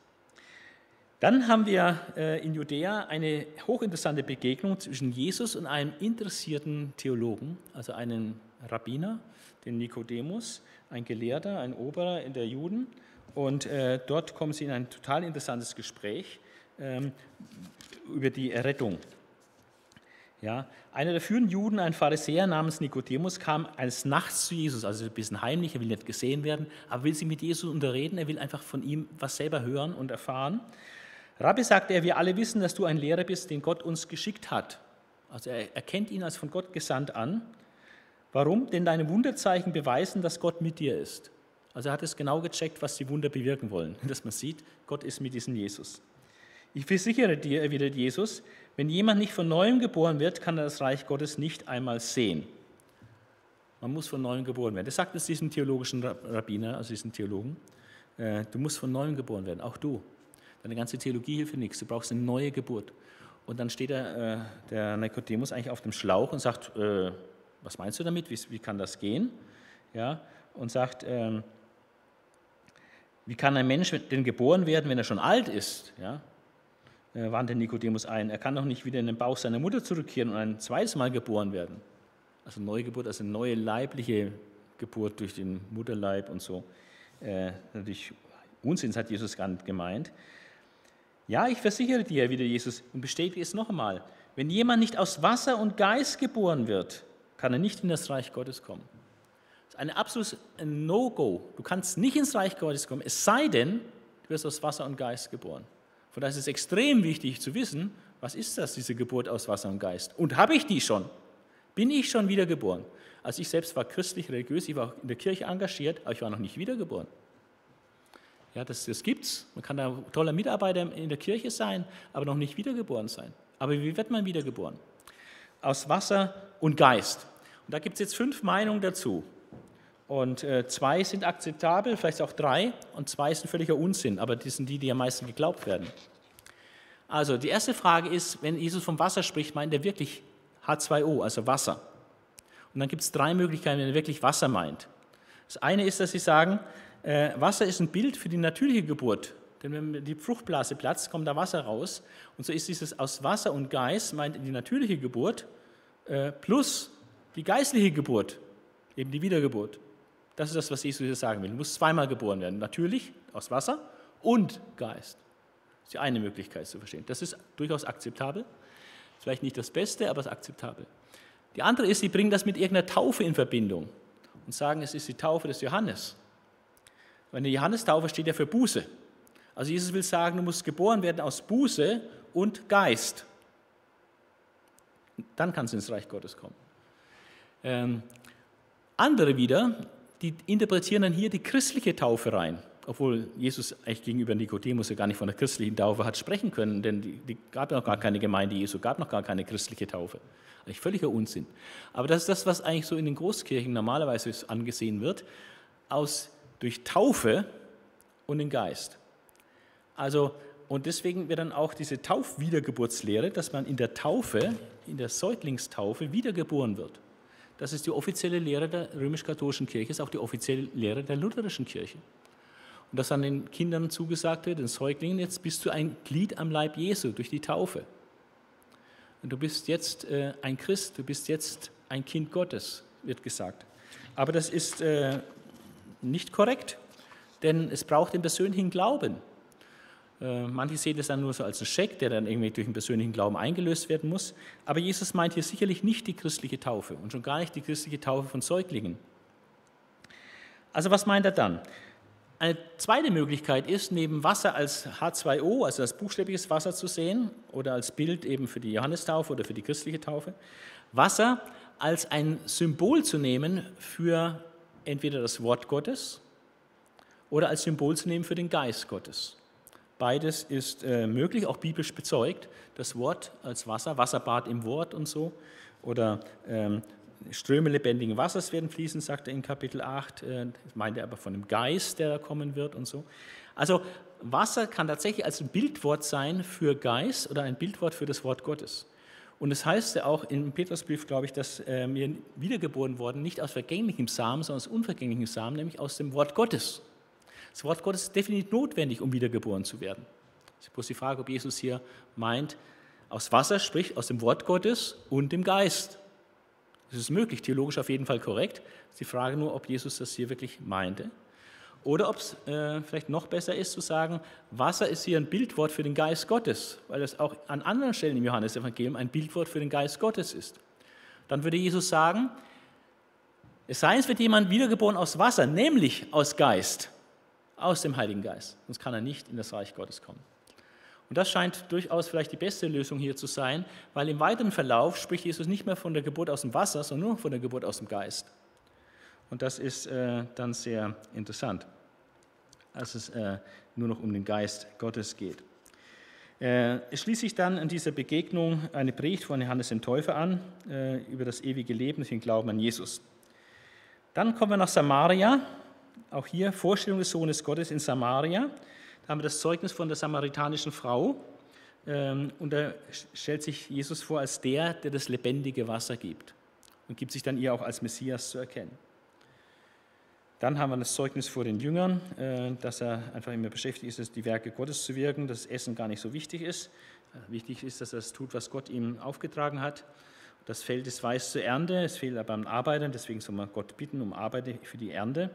Dann haben wir äh, in Judäa eine hochinteressante Begegnung zwischen Jesus und einem interessierten Theologen, also einem Rabbiner, den Nikodemus, ein Gelehrter, ein Oberer in der Juden. Und äh, dort kommen sie in ein total interessantes Gespräch ähm, über die Errettung. Ja, einer der führenden Juden, ein Pharisäer namens Nikodemus, kam eines Nachts zu Jesus, also ein bisschen heimlich, er will nicht gesehen werden, aber will sich mit Jesus unterreden, er will einfach von ihm was selber hören und erfahren. Rabbi sagte er, wir alle wissen, dass du ein Lehrer bist, den Gott uns geschickt hat. Also er erkennt ihn als von Gott gesandt an. Warum? Denn deine Wunderzeichen beweisen, dass Gott mit dir ist. Also er hat es genau gecheckt, was die Wunder bewirken wollen, dass man sieht, Gott ist mit diesem Jesus. Ich versichere dir, erwidert Jesus, wenn jemand nicht von neuem geboren wird, kann er das Reich Gottes nicht einmal sehen. Man muss von neuem geboren werden. Das sagt es diesem theologischen Rabbiner, also diesem Theologen. Äh, du musst von neuem geboren werden, auch du. Deine ganze Theologie hilft nichts. Du brauchst eine neue Geburt. Und dann steht der, äh, der Nikodemus eigentlich auf dem Schlauch und sagt, äh, was meinst du damit? Wie, wie, kann das gehen? Ja, und sagt, ähm, wie kann ein Mensch denn geboren werden, wenn er schon alt ist? Ja, wandte Nikodemus ein. Er kann doch nicht wieder in den Bauch seiner Mutter zurückkehren und ein zweites Mal geboren werden. Also Neugeburt, also neue leibliche Geburt durch den Mutterleib und so. Äh, natürlich Unsinn, hat Jesus gar nicht gemeint. Ja, ich versichere dir, wieder Jesus, und bestätige es noch einmal. Wenn jemand nicht aus Wasser und Geist geboren wird, kann er nicht in das Reich Gottes kommen. Das ist ein absolutes No-Go. Du kannst nicht ins Reich Gottes kommen, es sei denn, du wirst aus Wasser und Geist geboren. Von daher ist es extrem wichtig zu wissen, was ist das, diese Geburt aus Wasser und Geist? Und habe ich die schon? Bin ich schon wiedergeboren? Also ich selbst war christlich, religiös, ich war in der Kirche engagiert, aber ich war noch nicht wiedergeboren. Ja, das, das es. Man kann da toller Mitarbeiter in der Kirche sein, aber noch nicht wiedergeboren sein. Aber wie wird man wiedergeboren? Aus Wasser und Geist. Und da gibt es jetzt fünf Meinungen dazu. Und äh, zwei sind akzeptabel, vielleicht auch drei, und zwei sind völliger Unsinn, aber die sind die, die am meisten geglaubt werden. Also die erste Frage ist, wenn Jesus vom Wasser spricht, meint er wirklich H2O, also Wasser. Und dann gibt es drei Möglichkeiten, wenn er wirklich Wasser meint. Das eine ist, dass sie sagen, äh, Wasser ist ein Bild für die natürliche Geburt. Denn wenn die Fruchtblase platzt, kommt da Wasser raus. Und so ist dieses aus Wasser und Geist, meint die natürliche Geburt, äh, plus die geistliche Geburt, eben die Wiedergeburt. Das ist das, was Jesus hier sagen will. Du musst zweimal geboren werden. Natürlich aus Wasser und Geist. Das ist die eine Möglichkeit zu verstehen. Das ist durchaus akzeptabel. Vielleicht nicht das Beste, aber es ist akzeptabel. Die andere ist, sie bringen das mit irgendeiner Taufe in Verbindung und sagen, es ist die Taufe des Johannes. Weil eine Johannestaufe steht ja für Buße. Also Jesus will sagen, du musst geboren werden aus Buße und Geist. Dann kannst du ins Reich Gottes kommen. Ähm, andere wieder, die interpretieren dann hier die christliche Taufe rein, obwohl Jesus eigentlich gegenüber Nikodemus ja gar nicht von der christlichen Taufe hat sprechen können, denn die, die gab ja noch gar keine Gemeinde Jesu, gab noch gar keine christliche Taufe. Eigentlich völliger Unsinn. Aber das ist das, was eigentlich so in den Großkirchen normalerweise angesehen wird. Aus durch Taufe und den Geist. Also, und deswegen wird dann auch diese Taufwiedergeburtslehre, dass man in der Taufe, in der Säuglingstaufe wiedergeboren wird. Das ist die offizielle Lehre der römisch-katholischen Kirche, ist auch die offizielle Lehre der lutherischen Kirche. Und dass an den Kindern zugesagt wird, den Säuglingen, jetzt bist du ein Glied am Leib Jesu durch die Taufe. Und du bist jetzt äh, ein Christ, du bist jetzt ein Kind Gottes, wird gesagt. Aber das ist äh, nicht korrekt, denn es braucht den persönlichen Glauben. Äh, manche sehen das dann nur so als einen Scheck, der dann irgendwie durch den persönlichen Glauben eingelöst werden muss. Aber Jesus meint hier sicherlich nicht die christliche Taufe und schon gar nicht die christliche Taufe von Säuglingen. Also was meint er dann? Eine zweite Möglichkeit ist, neben Wasser als H2O, also als buchstäbliches Wasser zu sehen oder als Bild eben für die Johannistaufe oder für die christliche Taufe, Wasser als ein Symbol zu nehmen für entweder das Wort Gottes oder als Symbol zu nehmen für den Geist Gottes. Beides ist äh, möglich, auch biblisch bezeugt. Das Wort als Wasser, Wasserbad im Wort und so. Oder ähm, Ströme lebendigen Wassers werden fließen, sagt er in Kapitel 8. Äh, meint er aber von dem Geist, der da kommen wird und so. Also Wasser kann tatsächlich als ein Bildwort sein für Geist oder ein Bildwort für das Wort Gottes. Und es das heißt ja auch im Petrusbrief, glaube ich, dass äh, wir wiedergeboren worden, nicht aus vergänglichem Samen, sondern aus unvergänglichem Samen, nämlich aus dem Wort Gottes. Das Wort Gottes ist definitiv notwendig, um wiedergeboren zu werden. Es ist bloß die Frage, ob Jesus hier meint, aus Wasser, sprich aus dem Wort Gottes und dem Geist. Das ist möglich, theologisch auf jeden Fall korrekt. Es ist die Frage nur, ob Jesus das hier wirklich meinte. Oder ob es äh, vielleicht noch besser ist zu sagen, Wasser ist hier ein Bildwort für den Geist Gottes, weil es auch an anderen Stellen im Johannesevangelium ein Bildwort für den Geist Gottes ist. Dann würde Jesus sagen, es sei es wird jemand wiedergeboren aus Wasser, nämlich aus Geist aus dem Heiligen Geist, sonst kann er nicht in das Reich Gottes kommen. Und das scheint durchaus vielleicht die beste Lösung hier zu sein, weil im weiteren Verlauf spricht Jesus nicht mehr von der Geburt aus dem Wasser, sondern nur von der Geburt aus dem Geist. Und das ist äh, dann sehr interessant, als es äh, nur noch um den Geist Gottes geht. Äh, es schließt sich dann in dieser Begegnung eine Predigt von Johannes dem Täufer an äh, über das ewige Leben den Glauben an Jesus. Dann kommen wir nach Samaria auch hier Vorstellung des Sohnes Gottes in Samaria. Da haben wir das Zeugnis von der samaritanischen Frau. Ähm, und da stellt sich Jesus vor als der, der das lebendige Wasser gibt und gibt sich dann ihr auch als Messias zu erkennen. Dann haben wir das Zeugnis vor den Jüngern, äh, dass er einfach immer beschäftigt ist, die Werke Gottes zu wirken, dass das Essen gar nicht so wichtig ist. Äh, wichtig ist, dass er es tut, was Gott ihm aufgetragen hat. Das Feld ist weiß zur Ernte, es fehlt aber an Arbeitern, deswegen soll man Gott bitten um Arbeit für die Ernte.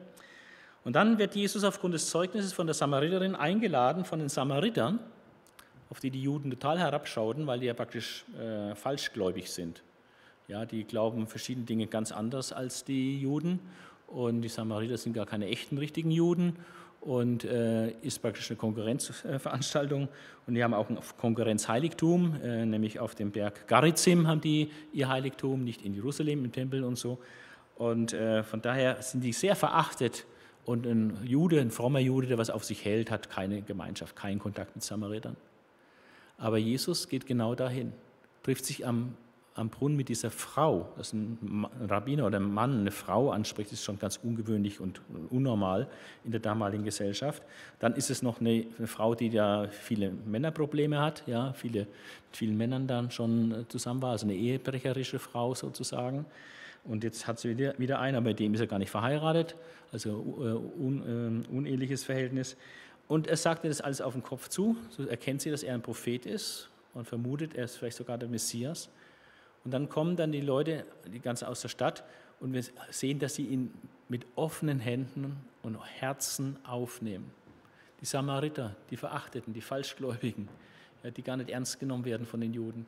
Und dann wird Jesus aufgrund des Zeugnisses von der Samariterin eingeladen von den Samaritern, auf die die Juden total herabschauten, weil die ja praktisch äh, falschgläubig sind. Ja, die glauben verschiedene Dinge ganz anders als die Juden und die Samariter sind gar keine echten, richtigen Juden und äh, ist praktisch eine Konkurrenzveranstaltung. Und die haben auch ein Konkurrenzheiligtum, äh, nämlich auf dem Berg Garizim haben die ihr Heiligtum, nicht in Jerusalem im Tempel und so. Und äh, von daher sind die sehr verachtet und ein Jude, ein frommer Jude, der was auf sich hält, hat keine Gemeinschaft, keinen Kontakt mit Samaritern. Aber Jesus geht genau dahin, trifft sich am, am Brunnen mit dieser Frau, dass ein Rabbiner oder ein Mann eine Frau anspricht, ist schon ganz ungewöhnlich und unnormal in der damaligen Gesellschaft. Dann ist es noch eine, eine Frau, die ja viele Männerprobleme hat, ja, viele, mit vielen Männern dann schon zusammen war, also eine ehebrecherische Frau sozusagen. Und jetzt hat sie wieder, wieder einen, aber mit dem ist er gar nicht verheiratet, also äh, un, äh, uneheliches Verhältnis. Und er sagt ihr das alles auf den Kopf zu, so erkennt sie, dass er ein Prophet ist und vermutet, er ist vielleicht sogar der Messias. Und dann kommen dann die Leute, die ganze aus der Stadt, und wir sehen, dass sie ihn mit offenen Händen und Herzen aufnehmen. Die Samariter, die Verachteten, die Falschgläubigen, die gar nicht ernst genommen werden von den Juden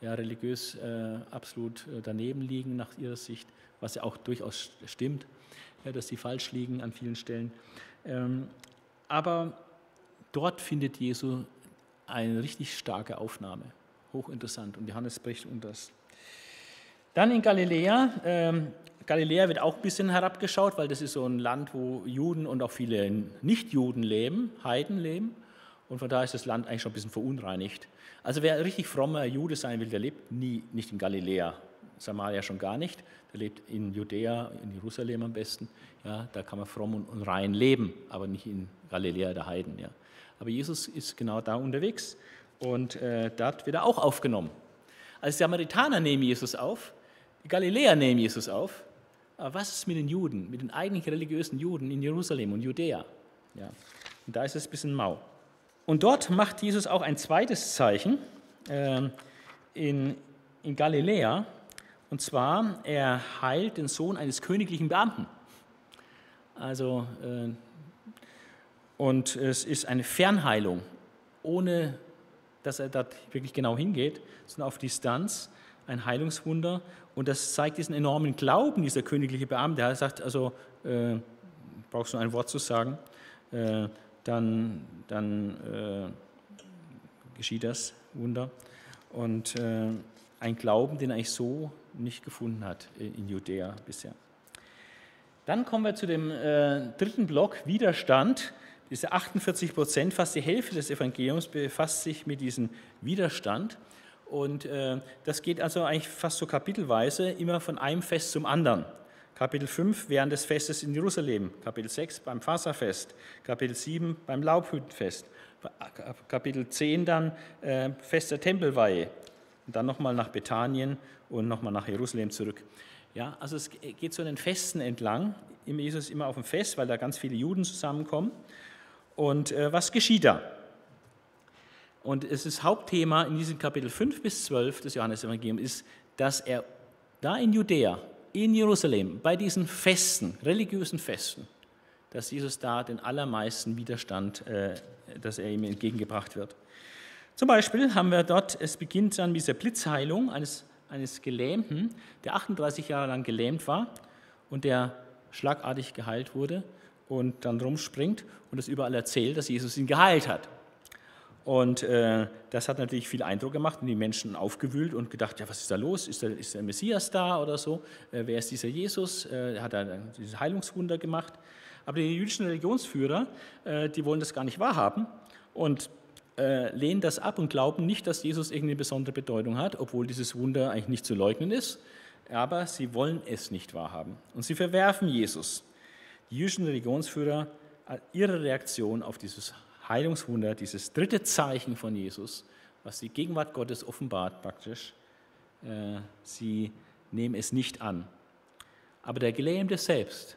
ja, religiös äh, absolut äh, daneben liegen nach ihrer Sicht, was ja auch durchaus stimmt, ja, dass sie falsch liegen an vielen Stellen. Ähm, aber dort findet Jesu eine richtig starke Aufnahme. Hochinteressant. Und Johannes bricht um das. Dann in Galiläa. Ähm, Galiläa wird auch ein bisschen herabgeschaut, weil das ist so ein Land, wo Juden und auch viele Nichtjuden leben, Heiden leben. Und von daher ist das Land eigentlich schon ein bisschen verunreinigt. Also wer richtig frommer Jude sein will, der lebt nie, nicht in Galiläa, Samaria schon gar nicht. Der lebt in Judäa, in Jerusalem am besten. Ja, da kann man fromm und, rein leben, aber nicht in Galiläa der Heiden. Ja. Aber Jesus ist genau da unterwegs und äh, dort wird er auch aufgenommen. Also die Samaritaner nehmen Jesus auf, die Galiläer nehmen Jesus auf. Aber was ist mit den Juden, mit den eigentlich religiösen Juden in Jerusalem und Judäa? Ja. Und da ist es ein bisschen mau. Und dort macht Jesus auch ein zweites Zeichen äh, in, in Galiläa. Und zwar, er heilt den Sohn eines königlichen Beamten. Also, äh, und es ist eine Fernheilung. ohne dass er dort wirklich genau hingeht, sondern auf Distanz, ein Heilungswunder. Und das zeigt diesen enormen Glauben dieser königliche Beamte. Er sagt, also, äh, brauchst du ein Wort zu sagen, äh, dann, dann äh, geschieht das Wunder. Und äh, ein Glauben, den er eigentlich so nicht gefunden hat in Judäa bisher. Dann kommen wir zu dem äh, dritten Block, Widerstand. Diese 48 Prozent, fast die Hälfte des Evangeliums befasst sich mit diesem Widerstand. Und äh, das geht also eigentlich fast so kapitelweise, immer von einem Fest zum anderen. Kapitel 5 während des Festes in Jerusalem, Kapitel 6 beim Faserfest, Kapitel 7 beim Laubhüttenfest, Kapitel 10 dann äh, Fest der Tempelweihe und dann nochmal nach Bethanien und nochmal nach Jerusalem zurück. Ja, also es geht so in den Festen entlang. Jesus immer auf dem Fest, weil da ganz viele Juden zusammenkommen. Und äh, was geschieht da? Und es ist Hauptthema in diesem Kapitel 5 bis 12 des Johannesevangeliums ist, dass er da in Judäa, in Jerusalem, bei diesen Festen, religiösen Festen, dass Jesus da den allermeisten Widerstand, äh, dass er ihm entgegengebracht wird. Zum Beispiel haben wir dort, es beginnt dann mit dieser Blitzheilung eines, eines Gelähmten, der 38 Jahre lang gelähmt war und der schlagartig geheilt wurde und dann rumspringt und es überall erzählt, dass Jesus ihn geheilt hat. Und äh, das hat natürlich viel Eindruck gemacht und die Menschen aufgewühlt und gedacht, ja, was ist da los? Ist der, ist der Messias da oder so? Äh, wer ist dieser Jesus? Äh, hat er dieses Heilungswunder gemacht? Aber die jüdischen Religionsführer, äh, die wollen das gar nicht wahrhaben und äh, lehnen das ab und glauben nicht, dass Jesus irgendeine besondere Bedeutung hat, obwohl dieses Wunder eigentlich nicht zu leugnen ist. Aber sie wollen es nicht wahrhaben und sie verwerfen Jesus. Die jüdischen Religionsführer, äh, ihre Reaktion auf dieses Heilungswunder, dieses dritte Zeichen von Jesus, was die Gegenwart Gottes offenbart praktisch, äh, sie nehmen es nicht an. Aber der Gelähmte selbst,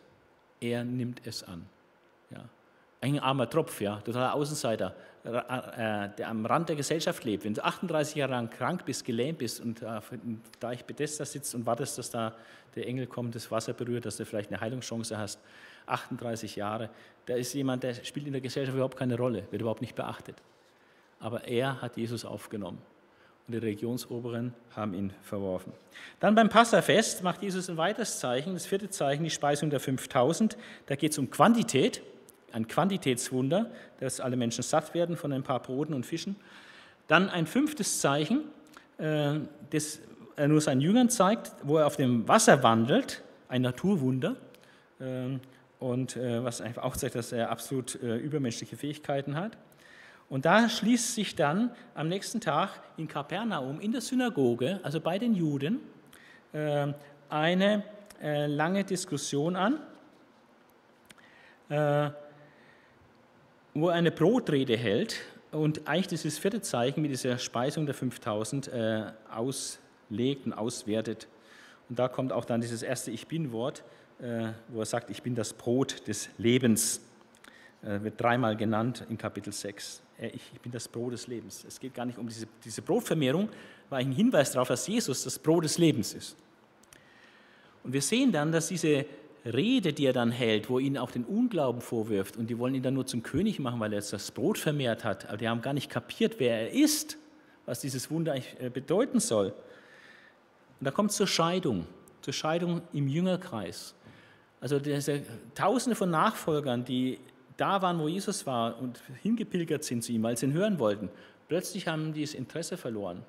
er nimmt es an. Ja. Ein armer Tropf, ja, totaler Außenseiter, äh, der am Rand der Gesellschaft lebt. Wenn du 38 Jahre lang krank bist, gelähmt bist und da ich Bethesda sitzt und wartest, dass da der Engel kommt, das Wasser berührt, dass du vielleicht eine Heilungschance hast, 38 Jahre, da ist jemand, der spielt in der Gesellschaft überhaupt keine Rolle, wird überhaupt nicht beachtet. Aber er hat Jesus aufgenommen und die Religionsoberen haben ihn verworfen. Dann beim Passafest macht Jesus ein weiteres Zeichen, das vierte Zeichen, die Speisung der 5000. Da geht es um Quantität, ein Quantitätswunder, dass alle Menschen satt werden von ein paar Broten und Fischen. Dann ein fünftes Zeichen, äh, das er nur seinen Jüngern zeigt, wo er auf dem Wasser wandelt, ein Naturwunder. Und äh, was einfach auch zeigt, dass er absolut äh, übermenschliche Fähigkeiten hat. Und da schließt sich dann am nächsten Tag in Kapernaum in der Synagoge, also bei den Juden, äh, eine lange Diskussion an, wo er eine Brotrede hält und eigentlich dieses vierte Zeichen mit dieser Speisung der 5000 auslegt und auswertet. Und da kommt auch dann dieses erste Ich Bin-Wort, äh, wo er sagt, ich bin das Brot des Lebens. Er wird dreimal genannt in Kapitel 6. Ich bin das Brot des Lebens. Es geht gar nicht um diese, diese Brotvermehrung, war ein Hinweis darauf, dass Jesus das Brot des Lebens ist. Und wir sehen dann, dass diese Rede, die er dann hält, wo ihn auch den Unglauben vorwirft, und die wollen ihn dann nur zum König machen, weil er jetzt das Brot vermehrt hat, aber die haben gar nicht kapiert, wer er ist, was dieses Wunder eigentlich äh, bedeuten soll. Und da kommt es zur Scheidung, zur Scheidung im Jüngerkreis. Also diese Tausende von Nachfolgern, die da waren, wo Jesus war und hingepilgert sind zu ihm, weil sie ihn hören wollten, plötzlich haben die das Interesse verloren.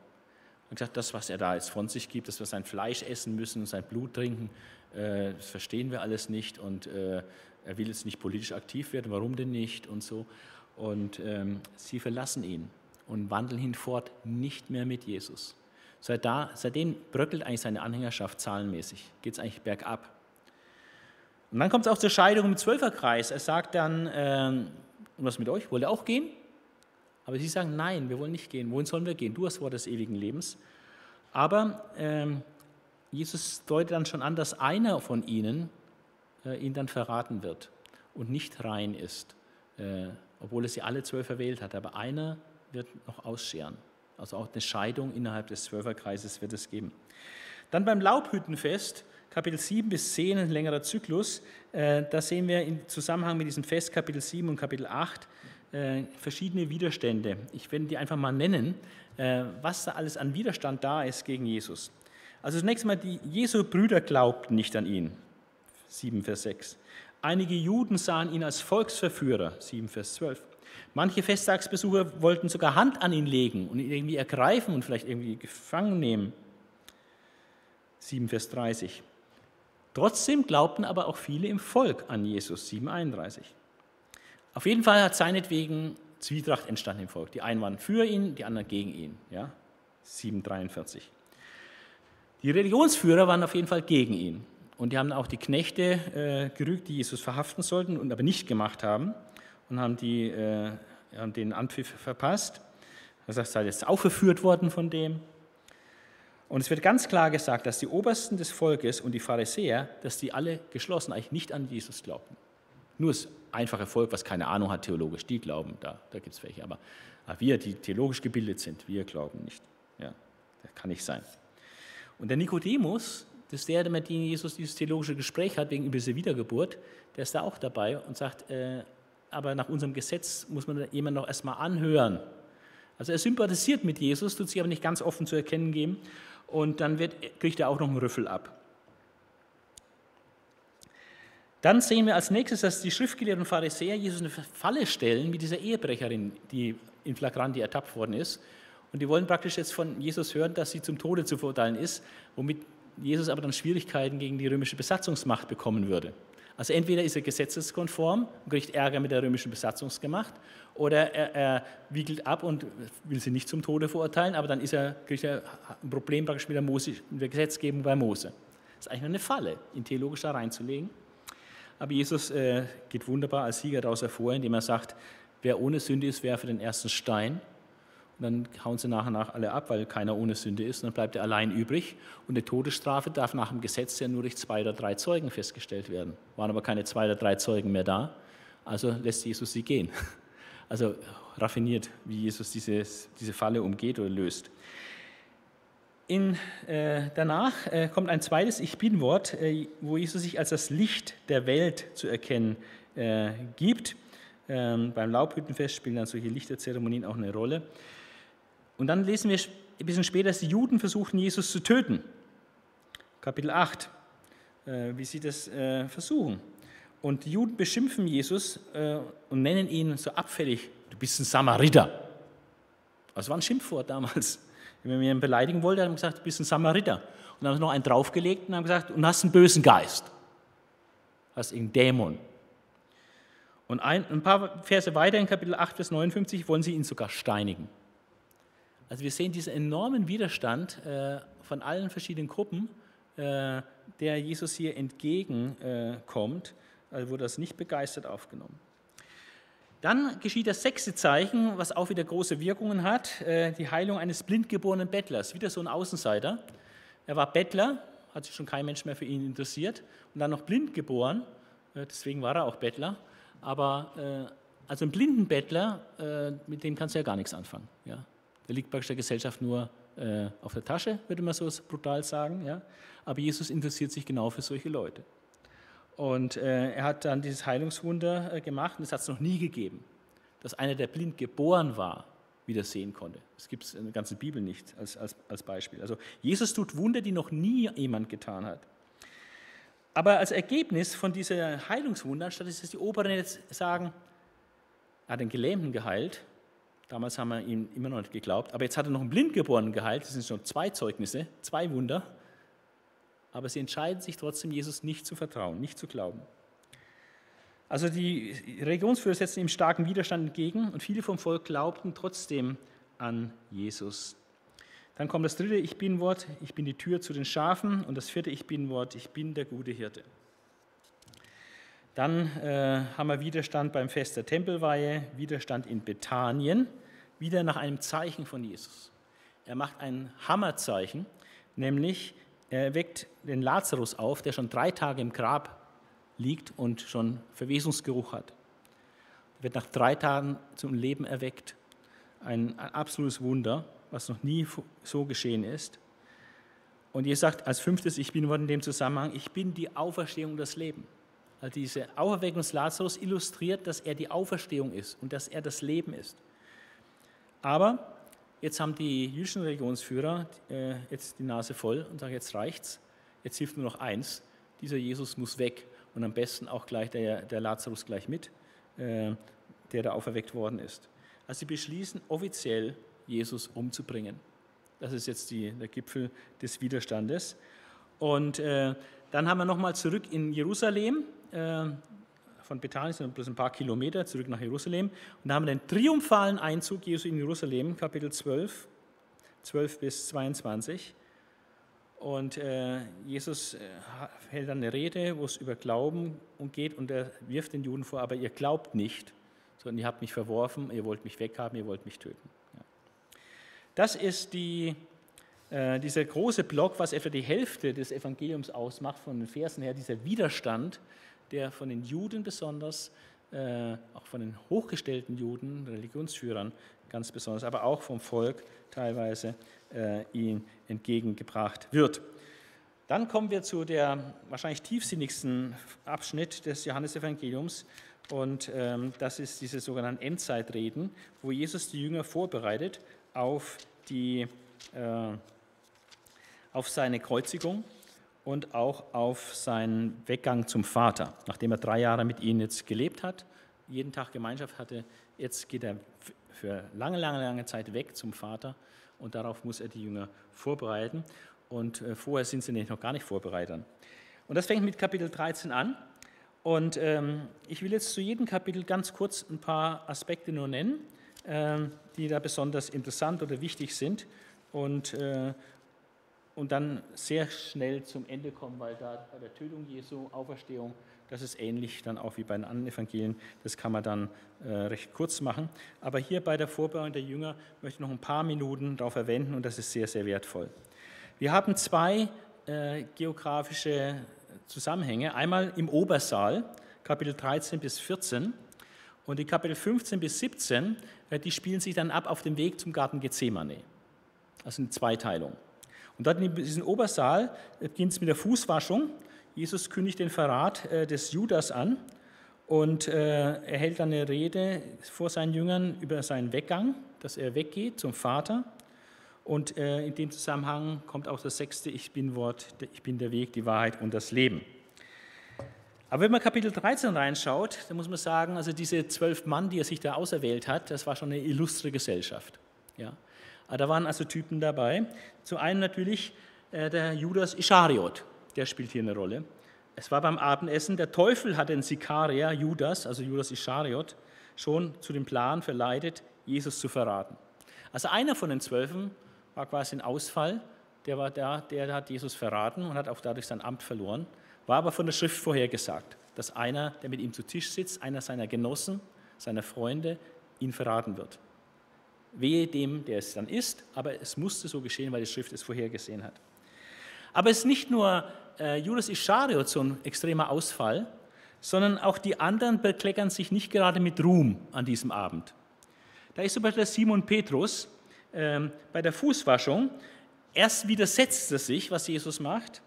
Und gesagt, das, was er da jetzt von sich gibt, dass wir sein Fleisch essen müssen, sein Blut trinken, äh, das verstehen wir alles nicht und äh, er will jetzt nicht politisch aktiv werden, warum denn nicht und so. Und ähm, sie verlassen ihn und wandeln hinfort nicht mehr mit Jesus. Seit da, seitdem bröckelt eigentlich seine Anhängerschaft zahlenmäßig, geht es eigentlich bergab. Und dann kommt es auch zur Scheidung im Zwölferkreis. Er sagt dann, ähm, was mit euch? Wollt ihr auch gehen? Aber sie sagen, nein, wir wollen nicht gehen. Wohin sollen wir gehen? Du hast Wort des ewigen Lebens. Aber ähm, Jesus deutet dann schon an, dass einer von ihnen äh, ihn dann verraten wird und nicht rein ist, äh, obwohl er sie alle zwölf erwählt hat. Aber einer wird noch ausscheren. Also auch eine Scheidung innerhalb des Zwölferkreises wird es geben. Dann beim Laubhüttenfest Kapitel 7 bis 10, ein längerer Zyklus. Äh, da sehen wir im Zusammenhang mit diesem Fest Kapitel 7 und Kapitel 8, äh, verschiedene Widerstände. Ich werde die einfach mal nennen, äh, was da alles an Widerstand da ist gegen Jesus. Also zunächst einmal, die Jesu Brüder glaubten nicht an ihn. 7 Vers 6. Einige Juden sahen ihn als Volksverführer. 7 Vers 12. Manche Festtagsbesucher wollten sogar Hand an ihn legen und ihn irgendwie ergreifen und vielleicht irgendwie gefangen nehmen. 7 Vers 30. Trotzdem glaubten aber auch viele im Volk an Jesus. 7,31. Auf jeden Fall hat seinetwegen Zwietracht entstanden im Volk. Die einen waren für ihn, die anderen gegen ihn. Ja? 7,43. Die Religionsführer waren auf jeden Fall gegen ihn. Und die haben auch die Knechte äh, gerügt, die Jesus verhaften sollten und aber nicht gemacht haben und haben, die, äh, haben den Anpfiff verpasst. Er sagt, sei jetzt aufgeführt worden von dem. Und es wird ganz klar gesagt, dass die Obersten des Volkes und die Pharisäer, dass die alle geschlossen eigentlich nicht an Jesus glaubten. Nur das einfache Volk, was keine Ahnung hat theologisch, die glauben, da, da gibt es welche. Aber, wir, die theologisch gebildet sind, wir glauben nicht. Ja, das kann nicht sein. Und der Nikodemus, das ist der, mit dem Jesus dieses theologische Gespräch hat wegen dieser Wiedergeburt, der ist da auch dabei und sagt, äh, aber nach unserem Gesetz muss man jemanden noch erstmal anhören. Also er sympathisiert mit Jesus, tut sich aber nicht ganz offen zu erkennen geben und dann wird, kriegt er auch noch einen Rüffel ab. Dann sehen wir als nächstes, dass die Schriftgelehrten Pharisäer Jesus eine Falle stellen, wie dieser Ehebrecherin, die in Flagranti ertappt worden ist. Und die wollen praktisch jetzt von Jesus hören, dass sie zum Tode zu verurteilen ist, womit Jesus aber dann Schwierigkeiten gegen die römische Besatzungsmacht bekommen würde. Also entweder ist er gesetzeskonform und kriegt Ärger mit der römischen Besatzungsmacht, oder er, er, wiegelt ab und will sie nicht zum Tode verurteilen, aber dann ist er, kriegt er ein Problem praktisch mit der, Mose, mit der Gesetzgebung bei Mose. Das ist eigentlich eine Falle, ihn theologisch da reinzulegen. Aber Jesus äh, geht wunderbar als Sieger daraus hervor, indem er sagt, wer ohne Sünde ist, werfe den ersten Stein. Dann hauen sie nach und nach alle ab, weil keiner ohne Sünde ist. Und dann bleibt er allein übrig. Und die Todesstrafe darf nach dem Gesetz ja nur durch zwei oder drei Zeugen festgestellt werden. Waren aber keine zwei oder drei Zeugen mehr da. Also lässt Jesus sie gehen. Also raffiniert, wie Jesus dieses, diese Falle umgeht oder löst. In, äh, danach äh, kommt ein zweites Ich Bin-Wort, äh, wo Jesus sich als das Licht der Welt zu erkennen äh, gibt. Ähm, beim Laubhüttenfest spielen dann solche Lichterzeremonien auch eine Rolle. Und dann lesen wir ein bisschen später, dass die Juden versuchten, Jesus zu töten. Kapitel 8, äh, wie sie das äh, versuchen. Und die Juden beschimpfen Jesus äh, und nennen ihn so abfällig, du bist ein Samariter. Das war ein Schimpfwort damals. Wenn man ihn beleidigen wollte, haben sie gesagt, du bist ein Samariter. Und dann haben sie noch einen draufgelegt und haben gesagt, und hast einen bösen Geist. Hast einen Dämon. Und ein, ein paar Verse weiter in Kapitel 8, Vers 59 wollen sie ihn sogar steinigen. Also wir sehen diesen enormen Widerstand äh, von allen verschiedenen Gruppen, äh, der Jesus hier entgegenkommt. Äh, also wurde das nicht begeistert aufgenommen. Dann geschieht das sechste Zeichen, was auch wieder große Wirkungen hat, die Heilung eines blindgeborenen Bettlers. Wieder so ein Außenseiter. Er war Bettler, hat sich schon kein Mensch mehr für ihn interessiert und dann noch blind geboren, deswegen war er auch Bettler. Aber also ein blinden Bettler, mit dem kannst du ja gar nichts anfangen. Ja? Der liegt praktisch der Gesellschaft nur äh, auf der Tasche, würde man so brutal sagen. Ja? Aber Jesus interessiert sich genau für solche Leute. Und äh, er hat dann dieses Heilungswunder äh, gemacht und es hat es noch nie gegeben, dass einer, der blind geboren war, wieder sehen konnte. Das gibt es in der ganzen Bibel nicht als, als, als Beispiel. Also Jesus tut Wunder, die noch nie jemand getan hat. Aber als Ergebnis von dieser Heilungswunder, statt dass die Oberen jetzt sagen, er hat den Gelähmten geheilt, Damals haben wir ihm immer noch nicht geglaubt. Aber jetzt hat er noch einen Blindgeborenen geheilt. Das sind schon zwei Zeugnisse, zwei Wunder. Aber sie entscheiden sich trotzdem, Jesus nicht zu vertrauen, nicht zu glauben. Also die Religionsführer setzen ihm starken Widerstand entgegen und viele vom Volk glaubten trotzdem an Jesus. Dann kommt das dritte Ich bin-Wort, ich bin die Tür zu den Schafen. Und das vierte Ich bin-Wort, ich bin der gute Hirte. Dann äh, haben wir Widerstand beim Fest der Tempelweihe, Widerstand in Bethanien wieder nach einem Zeichen von Jesus. Er macht ein Hammerzeichen, nämlich er weckt den Lazarus auf, der schon drei Tage im Grab liegt und schon Verwesungsgeruch hat. Er wird nach drei Tagen zum Leben erweckt. Ein, ein absolutes Wunder, was noch nie so geschehen ist. Und ihr sagt als fünftes, ich bin in dem Zusammenhang, ich bin die Auferstehung und das Leben. Also diese Auferweckung des Lazarus illustriert, dass er die Auferstehung ist und dass er das Leben ist. Aber jetzt haben die jüdischen Religionsführer äh, jetzt die Nase voll und sagen, jetzt reicht's, jetzt hilft nur noch eins, dieser Jesus muss weg und am besten auch gleich der, der Lazarus gleich mit, äh, der da auferweckt worden ist. Also sie beschließen offiziell, Jesus umzubringen. Das ist jetzt die, der Gipfel des Widerstandes. Und äh, dann haben wir nochmal zurück in Jerusalem, äh, von Bethanien sind bloß ein paar Kilometer zurück nach Jerusalem. Und da haben wir den triumphalen Einzug Jesu in Jerusalem, Kapitel 12, 12 bis 22. Und äh, Jesus äh, hält dann eine Rede, wo es über Glauben geht und er wirft den Juden vor, aber ihr glaubt nicht, sondern ihr habt mich verworfen, ihr wollt mich weghaben, ihr wollt mich töten. Ja. Das ist die, äh, dieser große Block, was etwa die Hälfte des Evangeliums ausmacht, von den Versen her, dieser Widerstand, der von den Juden besonders, äh, auch von den hochgestellten Juden, Religionsführern ganz besonders, aber auch vom Volk teilweise äh, ihm entgegengebracht wird. Dann kommen wir zu der wahrscheinlich tiefsinnigsten Abschnitt des Johannesevangeliums und ähm, das ist diese sogenannten Endzeitreden, wo Jesus die Jünger vorbereitet auf, die, äh, auf seine Kreuzigung und auch auf seinen Weggang zum Vater. Nachdem er drei Jahre mit ihnen jetzt gelebt hat, jeden Tag Gemeinschaft hatte, jetzt geht er für lange, lange, lange Zeit weg zum Vater und darauf muss er die Jünger vorbereiten. Und äh, vorher sind sie noch gar nicht vorbereitet. Und das fängt mit Kapitel 13 an. Und ähm, ich will jetzt zu jedem Kapitel ganz kurz ein paar Aspekte nur nennen, äh, die da besonders interessant oder wichtig sind. Und, äh, und dann sehr schnell zum Ende kommen, weil da bei der Tötung Jesu, Auferstehung, das ist ähnlich dann auch wie bei den anderen Evangelien. Das kann man dann äh, recht kurz machen. Aber hier bei der Vorbereitung der Jünger möchte ich noch ein paar Minuten darauf verwenden und das ist sehr, sehr wertvoll. Wir haben zwei äh, geografische Zusammenhänge. Einmal im Obersaal, Kapitel 13 bis 14. Und die Kapitel 15 bis 17, äh, die spielen sich dann ab auf dem Weg zum Garten Gethsemane. Also eine Zweiteilung. Und dort in diesem Obersaal beginnt es mit der Fußwaschung Jesus kündigt den Verrat äh, des Judas an und äh, er hält dann eine Rede vor seinen Jüngern über seinen Weggang, dass er weggeht zum Vater. Und äh, in dem Zusammenhang kommt auch das sechste Ich bin Wort, ich bin der Weg, die Wahrheit und das Leben. Aber wenn man Kapitel 13 reinschaut, dann muss man sagen, also diese zwölf Mann, die er sich da auserwählt hat, das war schon eine illustre Gesellschaft. Ja. Da waren also Typen dabei. Zu einem natürlich der Judas Ischariot, der spielt hier eine Rolle. Es war beim Abendessen, der Teufel hat den Sikarier Judas, also Judas Ischariot, schon zu dem Plan verleitet, Jesus zu verraten. Also einer von den Zwölfen war quasi ein Ausfall, der war da, der hat Jesus verraten und hat auch dadurch sein Amt verloren, war aber von der Schrift vorhergesagt, dass einer, der mit ihm zu Tisch sitzt, einer seiner Genossen, seiner Freunde, ihn verraten wird. Wehe dem, der es dann ist, aber es musste so geschehen, weil die Schrift es vorhergesehen hat. Aber es ist nicht nur äh, Judas Ischariot so ein extremer Ausfall, sondern auch die anderen bekleckern sich nicht gerade mit Ruhm an diesem Abend. Da ist zum Beispiel Simon Petrus ähm, bei der Fußwaschung. Erst widersetzt er sich, was Jesus macht.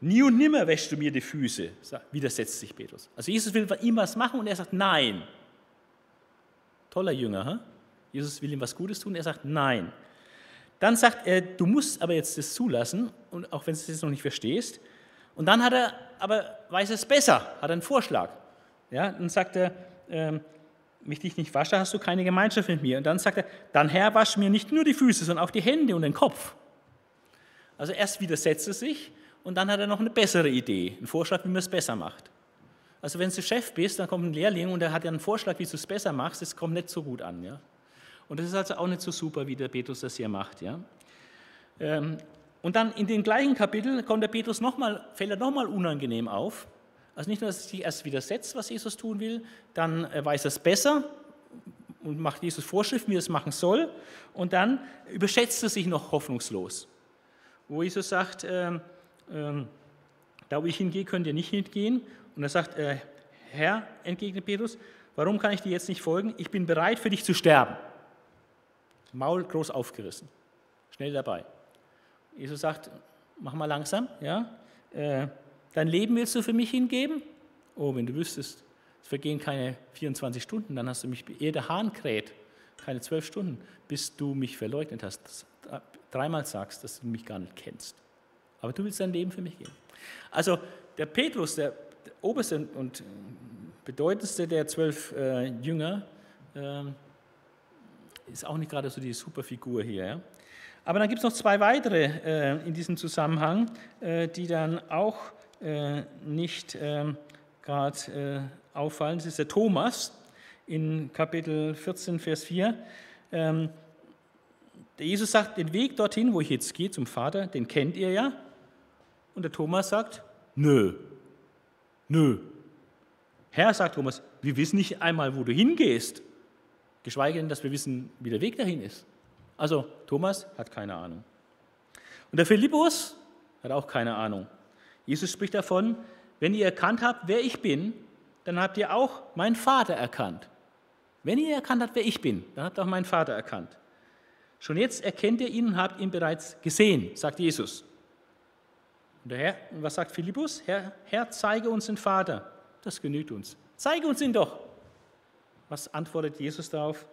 Nie und nimmer wäschst du mir die Füße, widersetzt sich Petrus. Also Jesus will ihm was machen und er sagt Nein. Toller Jünger, hm? Jesus will ihm was Gutes tun, er sagt Nein. Dann sagt er, du musst aber jetzt das zulassen, und auch wenn du es jetzt noch nicht verstehst. Und dann hat er, aber weiß es besser, hat einen Vorschlag. Ja, dann sagt er, ähm, wenn ich dich nicht wasche, hast du keine Gemeinschaft mit mir. Und dann sagt er, dann Herr, wasch mir nicht nur die Füße, sondern auch die Hände und den Kopf. Also erst widersetzt er sich und dann hat er noch eine bessere Idee, einen Vorschlag, wie man es besser macht. Also wenn du Chef bist, dann kommt ein Lehrling und er hat ja einen Vorschlag, wie du es besser machst, das kommt nicht so gut an. Ja? Und das ist also auch nicht so super, wie der Petrus das hier macht. Ja? Ähm, und dann in dem gleichen Kapitel kommt der Petrus noch mal, fällt er nochmal unangenehm auf. Also nicht nur, dass er sich erst widersetzt, was Jesus tun will, dann weiß er es besser und macht Jesus Vorschriften, wie er es machen soll. Und dann überschätzt er sich noch hoffnungslos. Wo Jesus sagt, äh, äh, da wo ich hingehe, könnt ihr nicht hingehen. Und er sagt, äh, Herr, entgegnet Petrus, warum kann ich dir jetzt nicht folgen? Ich bin bereit, für dich zu sterben. Maul groß aufgerissen, schnell dabei. Jesus sagt, mach mal langsam, ja? Äh, dein Leben willst du für mich hingeben? Oh, wenn du wüsstest, es vergehen keine 24 Stunden, dann hast du mich, ehe der Hahn kräht, keine zwölf Stunden, bis du mich verleugnet hast, dreimal sagst, dass du mich gar nicht kennst. Aber du willst dein Leben für mich geben. Also der Petrus, der, der oberste und bedeutendste der zwölf äh, Jünger, äh, ist auch nicht gerade so die Superfigur hier. Ja? Aber dann gibt es noch zwei weitere äh, in diesem Zusammenhang, äh, die dann auch äh, nicht ähm, gerade äh, auffallen. Das ist der Thomas in Kapitel 14, Vers 4. Ähm, der Jesus sagt, den Weg dorthin, wo ich jetzt gehe zum Vater, den kennt ihr ja. Und der Thomas sagt, nö, nö. Herr, sagt Thomas, wir wissen nicht einmal, wo du hingehst, geschweige denn, dass wir wissen, wie der Weg dahin ist. Also Thomas hat keine Ahnung. Und der Philippus hat auch keine Ahnung. Jesus spricht davon, wenn ihr erkannt habt, wer ich bin, dann habt ihr auch meinen Vater erkannt. Wenn ihr erkannt habt, wer ich bin, dann habt ihr auch meinen Vater erkannt. Schon jetzt erkennt ihr ihn und habt ihn bereits gesehen, sagt Jesus. Und der Herr, was sagt Philippus? Herr, Herr, zeige uns den Vater. Das genügt uns. Zeige uns ihn doch. Was antwortet Jesus darauf?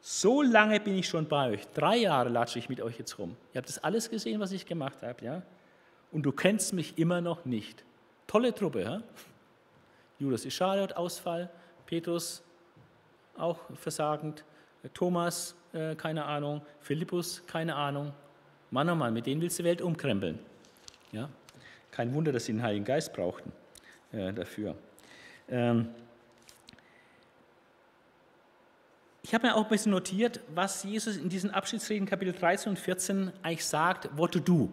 So lange bin ich schon bei euch. Drei Jahre latsche ich mit euch jetzt rum. Ihr habt das alles gesehen, was ich gemacht habe, ja? Und du kennst mich immer noch nicht. Tolle Truppe, ja? Judas Ischariot, Ausfall. Petrus, auch versagend. Thomas, äh, keine Ahnung. Philippus, keine Ahnung. Mann, oh Mann, mit denen willst du die Welt umkrempeln. Ja? Kein Wunder, dass sie den Heiligen Geist brauchten äh, dafür. Ähm, Ich habe mir auch ein bisschen notiert, was Jesus in diesen Abschiedsreden Kapitel 13 und 14 eigentlich sagt, what to do.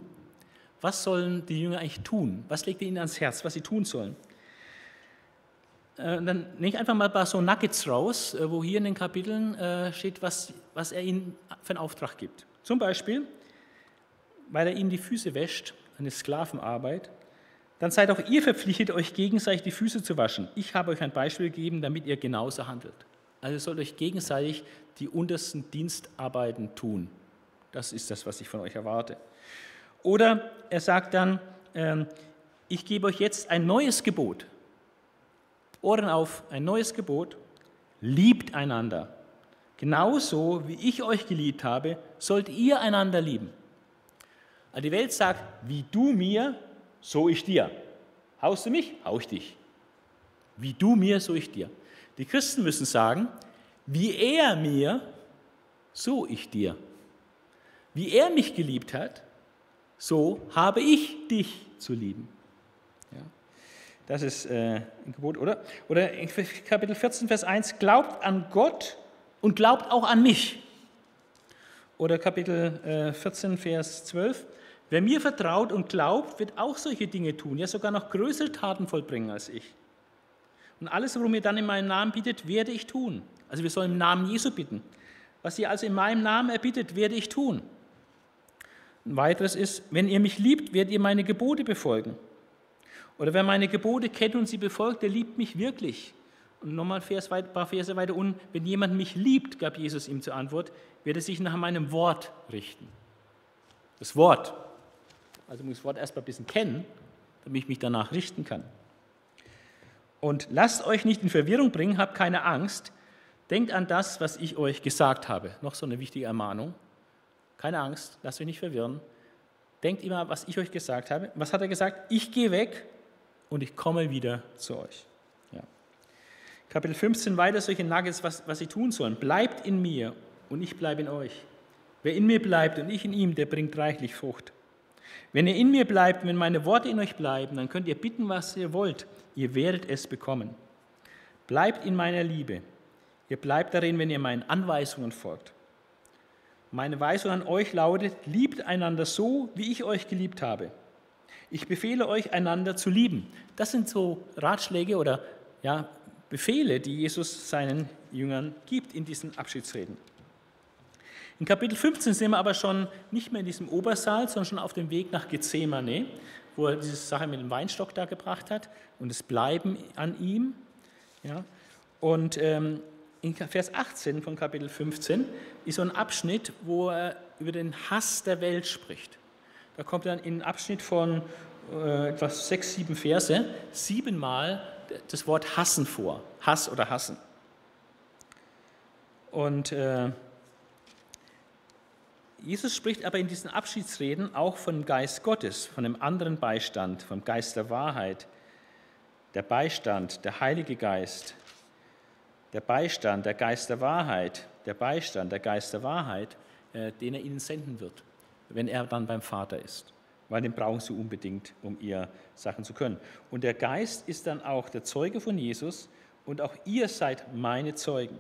Was sollen die Jünger eigentlich tun? Was legt er ihnen ans Herz, was sie tun sollen? Äh, dann nehme ich einfach mal ein paar so Nuggets raus, äh, wo hier in den Kapiteln äh, steht, was, was er ihnen für einen Auftrag gibt. Zum Beispiel, weil er ihnen die Füße wäscht, eine Sklavenarbeit, dann seid auch ihr verpflichtet, euch gegenseitig die Füße zu waschen. Ich habe euch ein Beispiel gegeben, damit ihr genauso handelt. Also ihr sollt euch gegenseitig die untersten Dienstarbeiten tun. Das ist das, was ich von euch erwarte. Oder er sagt dann, ähm, ich gebe euch jetzt ein neues Gebot. Ohren auf, ein neues Gebot. Liebt einander. Genauso wie ich euch geliebt habe, sollt ihr einander lieben. Also die Welt sagt, wie du mir, so ich dir. Haust du mich, hau ich dich. Wie du mir, so ich dir. Die Christen müssen sagen, wie er mir, so ich dir. Wie er mich geliebt hat, so habe ich dich zu lieben. Ja, das ist äh, ein Gebot, oder? Oder in Kapitel 14, Vers 1, glaubt an Gott und glaubt auch an mich. Oder Kapitel äh, 14, Vers 12, wer mir vertraut und glaubt, wird auch solche Dinge tun, ja sogar noch größere Taten vollbringen als ich. Und alles, worum ihr dann in meinem Namen bittet, werde ich tun. Also wir sollen im Namen Jesu bitten. Was ihr also in meinem Namen erbittet, werde ich tun. Ein weiteres ist, wenn ihr mich liebt, werdet ihr meine Gebote befolgen. Oder wer meine Gebote kennt und sie befolgt, der liebt mich wirklich. Und nochmal ein paar Verse weiter unten, wenn jemand mich liebt, gab Jesus ihm zur Antwort, wird er sich nach meinem Wort richten. Das Wort. Also muss ich das Wort erst mal ein bisschen kennen, damit ich mich danach richten kann. Und lasst euch nicht in Verwirrung bringen, habt keine Angst. Denkt an das, was ich euch gesagt habe. Noch so eine wichtige Ermahnung. Keine Angst, lasst euch nicht verwirren. Denkt immer, was ich euch gesagt habe. Was hat er gesagt? Ich gehe weg und ich komme wieder zu euch. Ja. Kapitel 15 weiter solche Nuggets, was, was sie tun sollen. Bleibt in mir und ich bleibe in euch. Wer in mir bleibt und ich in ihm, der bringt reichlich Frucht. Wenn ihr in mir bleibt, wenn meine Worte in euch bleiben, dann könnt ihr bitten, was ihr wollt. Ihr werdet es bekommen. Bleibt in meiner Liebe. Ihr bleibt darin, wenn ihr meinen Anweisungen folgt. Meine Weisung an euch lautet, liebt einander so, wie ich euch geliebt habe. Ich befehle euch, einander zu lieben. Das sind so Ratschläge oder ja, Befehle, die Jesus seinen Jüngern gibt in diesen Abschiedsreden. In Kapitel 15 sind wir aber schon nicht mehr in diesem Obersaal, sondern schon auf dem Weg nach Gethsemane, wo er diese Sache mit dem Weinstock da gebracht hat und es Bleiben an ihm. Ja. Und ähm, in Vers 18 von Kapitel 15 ist so ein Abschnitt, wo er über den Hass der Welt spricht. Da kommt dann in einen Abschnitt von äh, etwas sechs, sieben Verse, siebenmal das Wort hassen vor. Hass oder hassen. Und äh, Jesus spricht aber in diesen Abschiedsreden auch vom Geist Gottes, von einem anderen Beistand, vom Geist der Wahrheit, der Beistand, der Heilige Geist, der Beistand, der Geist der Wahrheit, der Beistand, der Geist der Wahrheit, äh, den er ihnen senden wird, wenn er dann beim Vater ist. Weil den brauchen sie unbedingt, um ihr Sachen zu können. Und der Geist ist dann auch der Zeuge von Jesus und auch ihr seid meine Zeugen.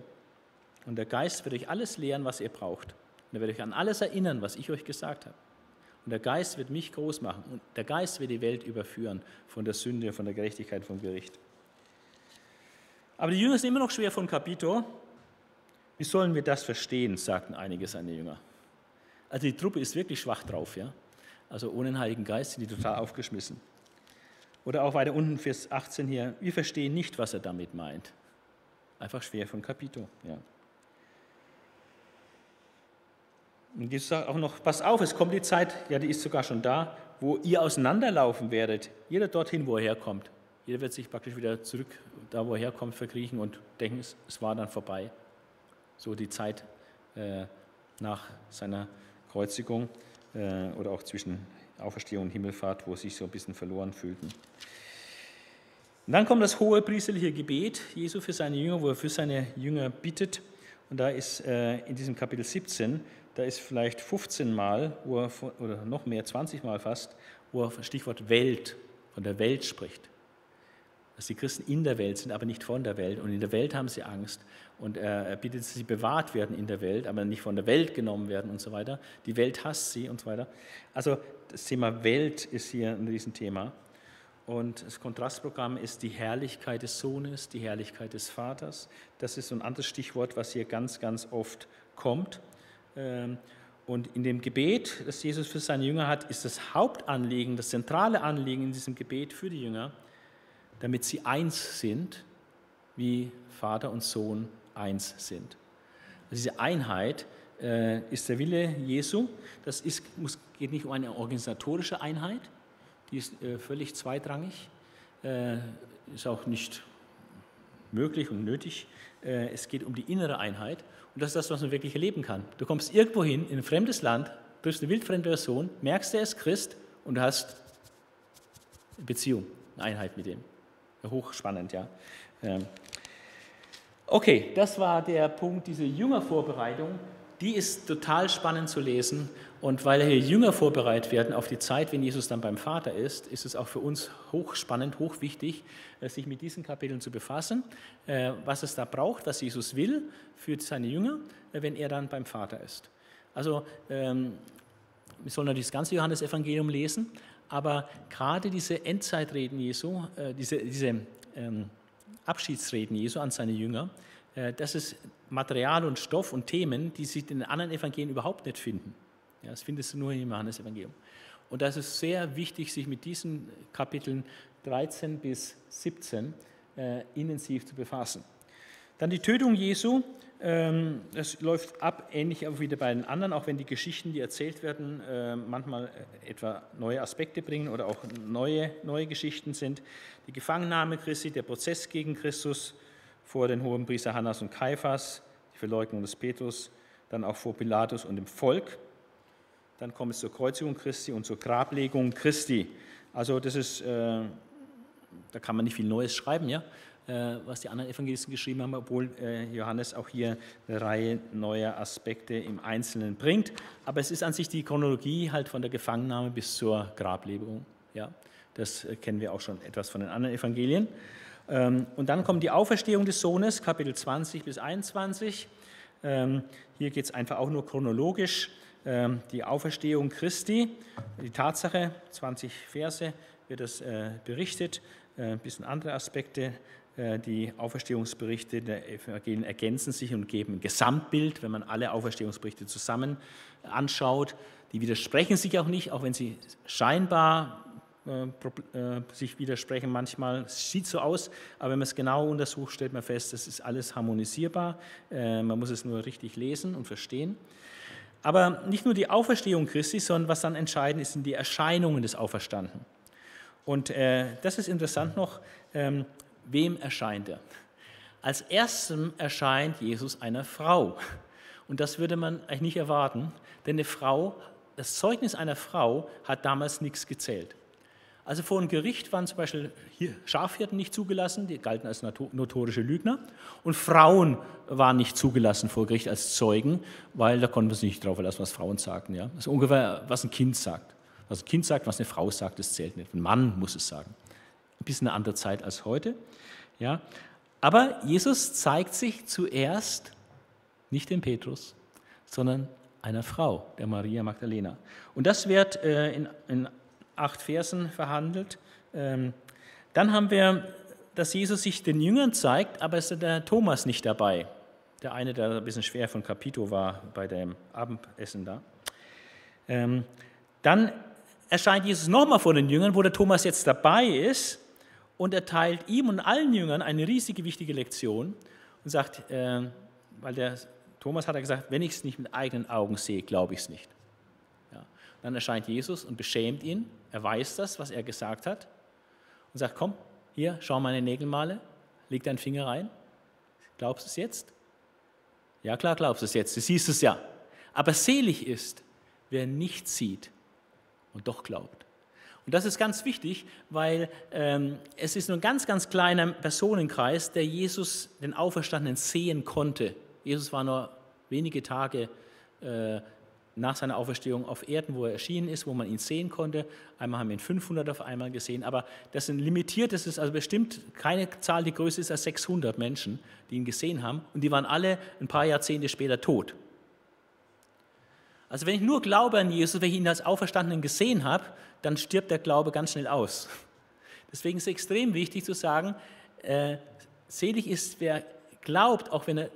Und der Geist wird euch alles lehren, was ihr braucht. Er wird euch an alles erinnern, was ich euch gesagt habe. Und der Geist wird mich groß machen. Und der Geist wird die Welt überführen von der Sünde, von der Gerechtigkeit, vom Gericht. Aber die Jünger sind immer noch schwer von Kapito. Wie sollen wir das verstehen, sagten einige seiner Jünger. Also die Truppe ist wirklich schwach drauf, ja. Also ohne den Heiligen Geist sind die total aufgeschmissen. Oder auch weiter unten, Vers 18 hier, wir verstehen nicht, was er damit meint. Einfach schwer von Kapito, ja. Und Jesus sagt auch noch, pass auf, es kommt die Zeit, ja, die ist sogar schon da, wo ihr auseinanderlaufen werdet. Jeder dorthin, wo er herkommt. Jeder wird sich praktisch wieder zurück, da wo er herkommt, verkriechen und denken, es war dann vorbei. So die Zeit äh, nach seiner Kreuzigung äh, oder auch zwischen Auferstehung und Himmelfahrt, wo sie sich so ein bisschen verloren fühlten. Und dann kommt das hohe priesterliche Gebet Jesu für seine Jünger, wo er für seine Jünger bittet. Und da ist äh, in diesem Kapitel 17, da ist vielleicht 15 Mal, er, oder noch mehr, 20 Mal fast, wo er Stichwort Welt, von der Welt spricht. Dass die Christen in der Welt sind, aber nicht von der Welt. Und in der Welt haben sie Angst. Und er bittet, dass sie bewahrt werden in der Welt, aber nicht von der Welt genommen werden und so weiter. Die Welt hasst sie und so weiter. Also das Thema Welt ist hier ein Riesenthema. Und das Kontrastprogramm ist die Herrlichkeit des Sohnes, die Herrlichkeit des Vaters. Das ist so ein anderes Stichwort, was hier ganz, ganz oft kommt. Ähm, und in dem Gebet, das Jesus für seine Jünger hat, ist das Hauptanliegen, das zentrale Anliegen in diesem Gebet für die Jünger, damit sie eins sind, wie Vater und Sohn eins sind. Also diese Einheit äh, ist der Wille Jesu. Das ist, muss, geht nicht um eine organisatorische Einheit, die ist äh, völlig zweitrangig, äh, ist auch nicht möglich und nötig. Äh, es geht um die innere Einheit und das ist das, was man wirklich erleben kann. Du kommst irgendwo hin, in ein fremdes Land, triffst eine wildfremde Person, merkst, er ist Christ und du hast eine Beziehung, eine Einheit mit ihm. Hochspannend, ja. Ähm, okay, das war der Punkt, diese Jüngervorbereitung. Die ist total spannend zu lesen. Und weil hier Jünger vorbereitet werden auf die Zeit, wenn Jesus dann beim Vater ist, ist es auch für uns hochspannend, hochwichtig, äh, sich mit diesen Kapiteln zu befassen, äh, was es da braucht, was Jesus will für seine Jünger, äh, wenn er dann beim Vater ist. Also, ähm, wir sollen natürlich das ganze Johannesevangelium lesen, aber gerade diese Endzeitreden Jesu, diese, diese ähm, Abschiedsreden Jesu an seine Jünger, das ist Material und Stoff und Themen, die sich in den anderen Evangelien überhaupt nicht finden. Ja, das findest du nur im Johannesevangelium. Und das ist sehr wichtig, sich mit diesen Kapiteln 13 bis 17 äh, intensiv zu befassen. Dann die Tötung Jesu, ähm, das läuft ab, ähnlich wie bei den anderen, auch wenn die Geschichten, die erzählt werden, äh, manchmal äh, etwa neue Aspekte bringen oder auch neue, neue Geschichten sind. Die Gefangennahme Christi, der Prozess gegen Christus vor den hohen Priester Hannas und Kaiphas, die Verleugnung des Petrus, dann auch vor Pilatus und dem Volk. Dann kommt es zur Kreuzigung Christi und zur Grablegung Christi. Also das ist, äh, da kann man nicht viel Neues schreiben, ja, äh, was die anderen Evangelisten geschrieben haben, obwohl äh, Johannes auch hier eine Reihe neuer Aspekte im Einzelnen bringt. Aber es ist an sich die Chronologie halt von der Gefangennahme bis zur Grablegung. Ja, das äh, kennen wir auch schon etwas von den anderen Evangelien. Ähm, und dann kommt die Auferstehung des Sohnes, Kapitel 20 bis 21. Ähm, hier geht es einfach auch nur chronologisch. Ähm, die Auferstehung Christi, die Tatsache, 20 Verse wird das äh, berichtet, äh, ein bisschen andere Aspekte. Äh, die Auferstehungsberichte der Evangelien ergänzen sich und geben ein Gesamtbild, wenn man alle Auferstehungsberichte zusammen anschaut. Die widersprechen sich auch nicht, auch wenn sie scheinbar sich widersprechen manchmal. Es sieht so aus, aber wenn man es genau untersucht, stellt man fest, das ist alles harmonisierbar. Man muss es nur richtig lesen und verstehen. Aber nicht nur die Auferstehung Christi, sondern was dann entscheidend ist, sind die Erscheinungen des Auferstandenen. Und äh, das ist interessant noch, ähm, wem erscheint er? Als erstem erscheint Jesus einer Frau. Und das würde man eigentlich nicht erwarten, denn eine Frau, das Zeugnis einer Frau hat damals nichts gezählt. Also vor einem Gericht waren zum Beispiel Schafhirten nicht zugelassen, die galten als notorische Lügner. Und Frauen waren nicht zugelassen vor Gericht als Zeugen, weil da konnten wir sich nicht drauf verlassen, was Frauen sagten. Ja? Ist ungefähr, was ein Kind sagt. Was ein Kind sagt, was eine Frau sagt, das zählt nicht. Ein Mann muss es sagen. Ein bisschen eine andere Zeit als heute. Ja? Aber Jesus zeigt sich zuerst nicht dem Petrus, sondern einer Frau, der Maria Magdalena. Und das wird äh, in, in acht Versen verhandelt. Ähm, dann haben wir, dass Jesus sich den Jüngern zeigt, aber ist der Thomas nicht dabei. Der eine, der ein bisschen schwer von Capito war bei dem Abendessen da. Ähm, dann erscheint Jesus nochmal vor den Jüngern, wo der Thomas jetzt dabei ist und erteilt ihm und allen Jüngern eine riesige, wichtige Lektion und sagt, äh, weil der Thomas hat er gesagt, wenn ich es nicht mit eigenen Augen sehe, glaube ich es nicht. Dann erscheint Jesus und beschämt ihn. Er weiß das, was er gesagt hat. Und sagt, komm, hier, schau meine Nägelmale, leg deinen Finger rein. Glaubst du es jetzt? Ja, klar, glaubst du es jetzt. Du siehst es ja. Aber selig ist, wer nicht sieht und doch glaubt. Und das ist ganz wichtig, weil ähm, es ist nur ein ganz, ganz kleiner Personenkreis, der Jesus, den Auferstandenen, sehen konnte. Jesus war nur wenige Tage äh, nach seiner Auferstehung auf Erden, wo er erschienen ist, wo man ihn sehen konnte. Einmal haben wir ihn 500 auf einmal gesehen, aber das sind limitiert, das ist also bestimmt keine Zahl, die größer ist als 600 Menschen, die ihn gesehen haben und die waren alle ein paar Jahrzehnte später tot. Also wenn ich nur glaube an Jesus, wenn ich ihn als Auferstandenen gesehen habe, dann stirbt der Glaube ganz schnell aus. Deswegen ist es extrem wichtig zu sagen, äh, selig ist, wer glaubt, auch wenn er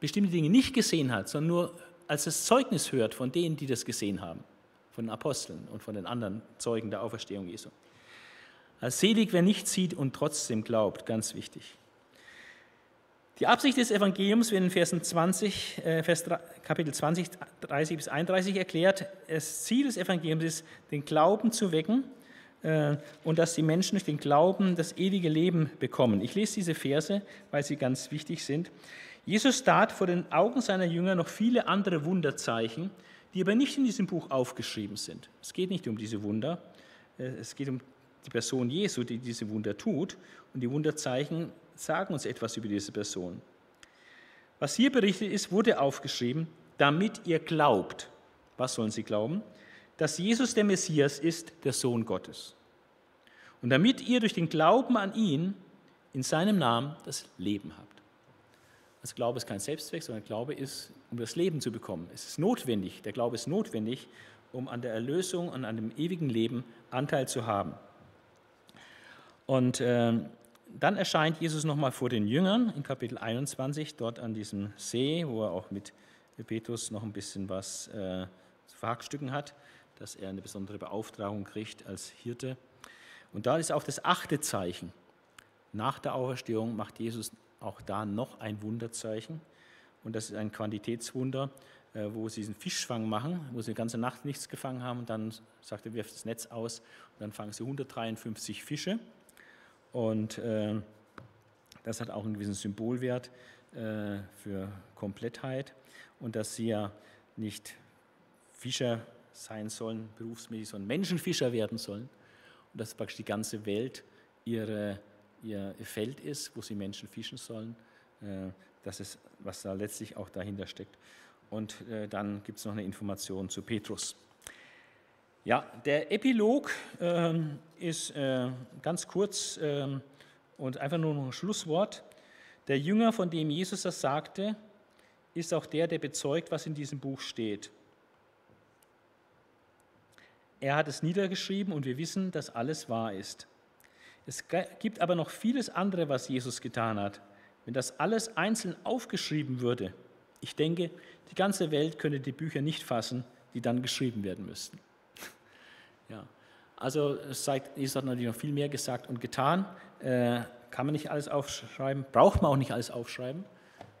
bestimmte Dinge nicht gesehen hat, sondern nur als das Zeugnis hört von denen, die das gesehen haben, von den Aposteln und von den anderen Zeugen der Auferstehung Jesu. Als selig, wer nicht sieht und trotzdem glaubt, ganz wichtig. Die Absicht des Evangeliums wird in Versen 20, äh, Vers, Kapitel 20, 30 bis 31 erklärt. Das Ziel des Evangeliums ist, den Glauben zu wecken äh, und dass die Menschen durch den Glauben das ewige Leben bekommen. Ich lese diese Verse, weil sie ganz wichtig sind. Jesus tat vor den Augen seiner Jünger noch viele andere Wunderzeichen, die aber nicht in diesem Buch aufgeschrieben sind. Es geht nicht um diese Wunder, äh, es geht um die Person Jesu, die diese Wunder tut. Und die Wunderzeichen sagen uns etwas über diese Person. Was hier berichtet ist, wurde aufgeschrieben, damit ihr glaubt. Was sollen sie glauben? Dass Jesus der Messias ist, der Sohn Gottes. Und damit ihr durch den Glauben an ihn in seinem Namen das Leben habt. Also Glaube ist kein Selbstzweck, sondern Glaube ist, um das Leben zu bekommen. Es ist notwendig, der Glaube ist notwendig, um an der Erlösung und an dem ewigen Leben Anteil zu haben. Und äh, dann erscheint Jesus nochmal vor den Jüngern in Kapitel 21, dort an diesem See, wo er auch mit Petrus noch ein bisschen was äh, zu verhackstücken hat, dass er eine besondere Beauftragung kriegt als Hirte. Und da ist auch das achte Zeichen. Nach der Auferstehung macht Jesus auch da noch ein Wunderzeichen. Und das ist ein Quantitätswunder, äh, wo sie diesen Fischfang machen, wo sie die ganze Nacht nichts gefangen haben. Und dann sagt er, wirft das Netz aus und dann fangen sie 153 Fische. Und äh, das hat auch einen gewissen Symbolwert äh, für Komplettheit und dass sie ja nicht Fischer sein sollen, berufsmäßig, sondern Menschenfischer werden sollen. Und dass praktisch die ganze Welt ihre ihr Feld ist, wo sie Menschen fischen sollen. Äh, das ist, was da letztlich auch dahinter steckt. Und äh, dann gibt es noch eine Information zu Petrus. Ja, der Epilog ähm, ist äh, ganz kurz ähm, und einfach nur noch ein Schlusswort. Der Jünger, von dem Jesus das sagte, ist auch der, der bezeugt, was in diesem Buch steht. Er hat es niedergeschrieben und wir wissen, dass alles wahr ist. Es gibt aber noch vieles andere, was Jesus getan hat. Wenn das alles einzeln aufgeschrieben würde, ich denke, die ganze Welt könnte die Bücher nicht fassen, die dann geschrieben werden müssten. Ja, also es zeigt, Jesus hat natürlich noch viel mehr gesagt und getan. Äh, kann man nicht alles aufschreiben, braucht man auch nicht alles aufschreiben,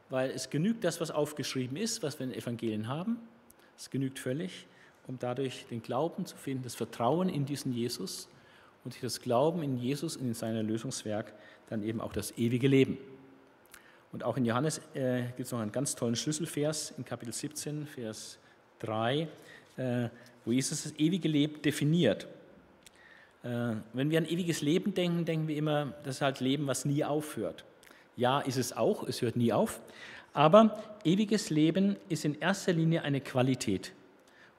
weil es genügt das, was aufgeschrieben ist, was wir in den Evangelien haben. Es genügt völlig, um dadurch den Glauben zu finden, das Vertrauen in diesen Jesus und sich das Glauben in Jesus und in sein Lösungswerk dann eben auch das ewige Leben. Und auch in Johannes äh, gibt es noch einen ganz tollen Schlüsselvers in Kapitel 17, Vers 3, äh, wo Jesus das ewige Leben definiert. Äh, wenn wir an ewiges Leben denken, denken wir immer, das ist halt Leben, was nie aufhört. Ja, ist es auch, es hört nie auf. Aber ewiges Leben ist in erster Linie eine Qualität.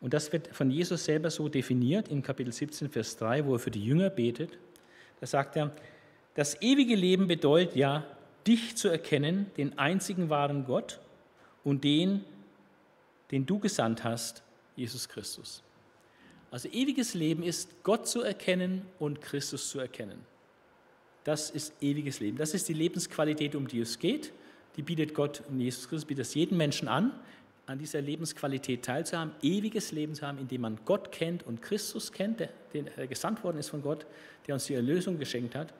Und das wird von Jesus selber so definiert in Kapitel 17, Vers 3, wo er für die Jünger betet. Da sagt er, das ewige Leben bedeutet ja, dich zu erkennen, den einzigen wahren Gott und den, den du gesandt hast, Jesus Christus. Also ewiges Leben ist, Gott zu erkennen und Christus zu erkennen. Das ist ewiges Leben. Das ist die Lebensqualität, um die es geht. Die bietet Gott und Jesus Christus, bietet es jedem Menschen an, an dieser Lebensqualität teilzuhaben, ewiges Leben zu haben, indem man Gott kennt und Christus kennt, der, der gesandt worden ist von Gott, der uns die Erlösung geschenkt hat.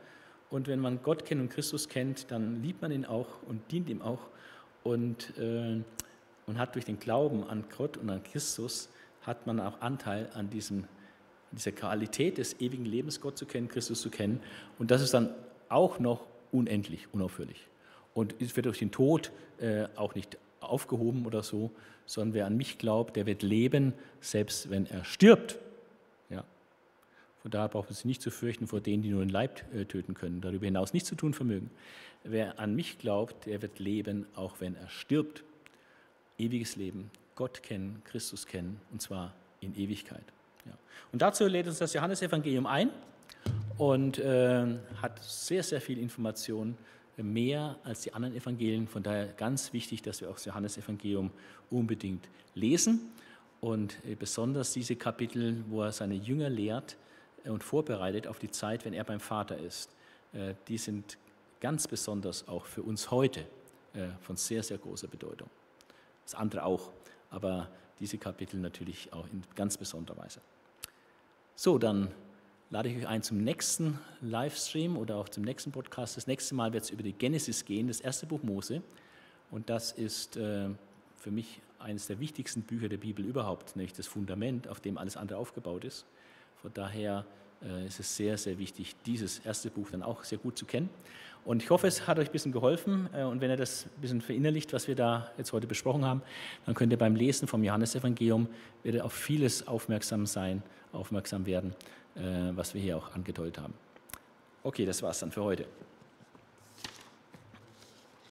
Und wenn man Gott kennt und Christus kennt, dann liebt man ihn auch und dient ihm auch und, äh, und hat durch den Glauben an Gott und an Christus, hat man auch Anteil an diesem, dieser Qualität des ewigen Lebens, Gott zu kennen, Christus zu kennen. Und das ist dann auch noch unendlich, unaufhörlich. Und es wird durch den Tod äh, auch nicht aufgehoben oder so, sondern wer an mich glaubt, der wird leben, selbst wenn er stirbt. Ja. Von daher braucht man sich nicht zu fürchten vor denen, die nur den Leib äh, töten können, darüber hinaus nichts zu tun vermögen. Wer an mich glaubt, der wird leben, auch wenn er stirbt. Ewiges Leben, Gott kennen, Christus kennen, und zwar in Ewigkeit. Ja. Und dazu lädt uns das Johannesevangelium ein und äh, hat sehr, sehr viel Information mehr als die anderen Evangelien. Von daher ganz wichtig, dass wir auch das Johannesevangelium unbedingt lesen und äh, besonders diese Kapitel, wo er seine Jünger lehrt äh, und vorbereitet auf die Zeit, wenn er beim Vater ist. Äh, die sind ganz besonders auch für uns heute von sehr, sehr großer Bedeutung. Das andere auch, aber diese Kapitel natürlich auch in ganz besonderer Weise. So, dann lade ich euch ein zum nächsten Livestream oder auch zum nächsten Podcast. Das nächste Mal wird es über die Genesis gehen, das erste Buch Mose. Und das ist äh, für mich eines der wichtigsten Bücher der Bibel überhaupt, nämlich das Fundament, auf dem alles andere aufgebaut ist. Von daher äh, ist es sehr, sehr wichtig, dieses erste Buch dann auch sehr gut zu kennen. Und ich hoffe, es hat euch ein bisschen geholfen. Äh, und wenn ihr das ein bisschen verinnerlicht, was wir da jetzt heute besprochen haben, dann könnt ihr beim Lesen vom Johannesevangelium auf vieles aufmerksam sein, aufmerksam werden. Äh, was wir hier auch angedeutet haben. Okay, das war's dann für heute.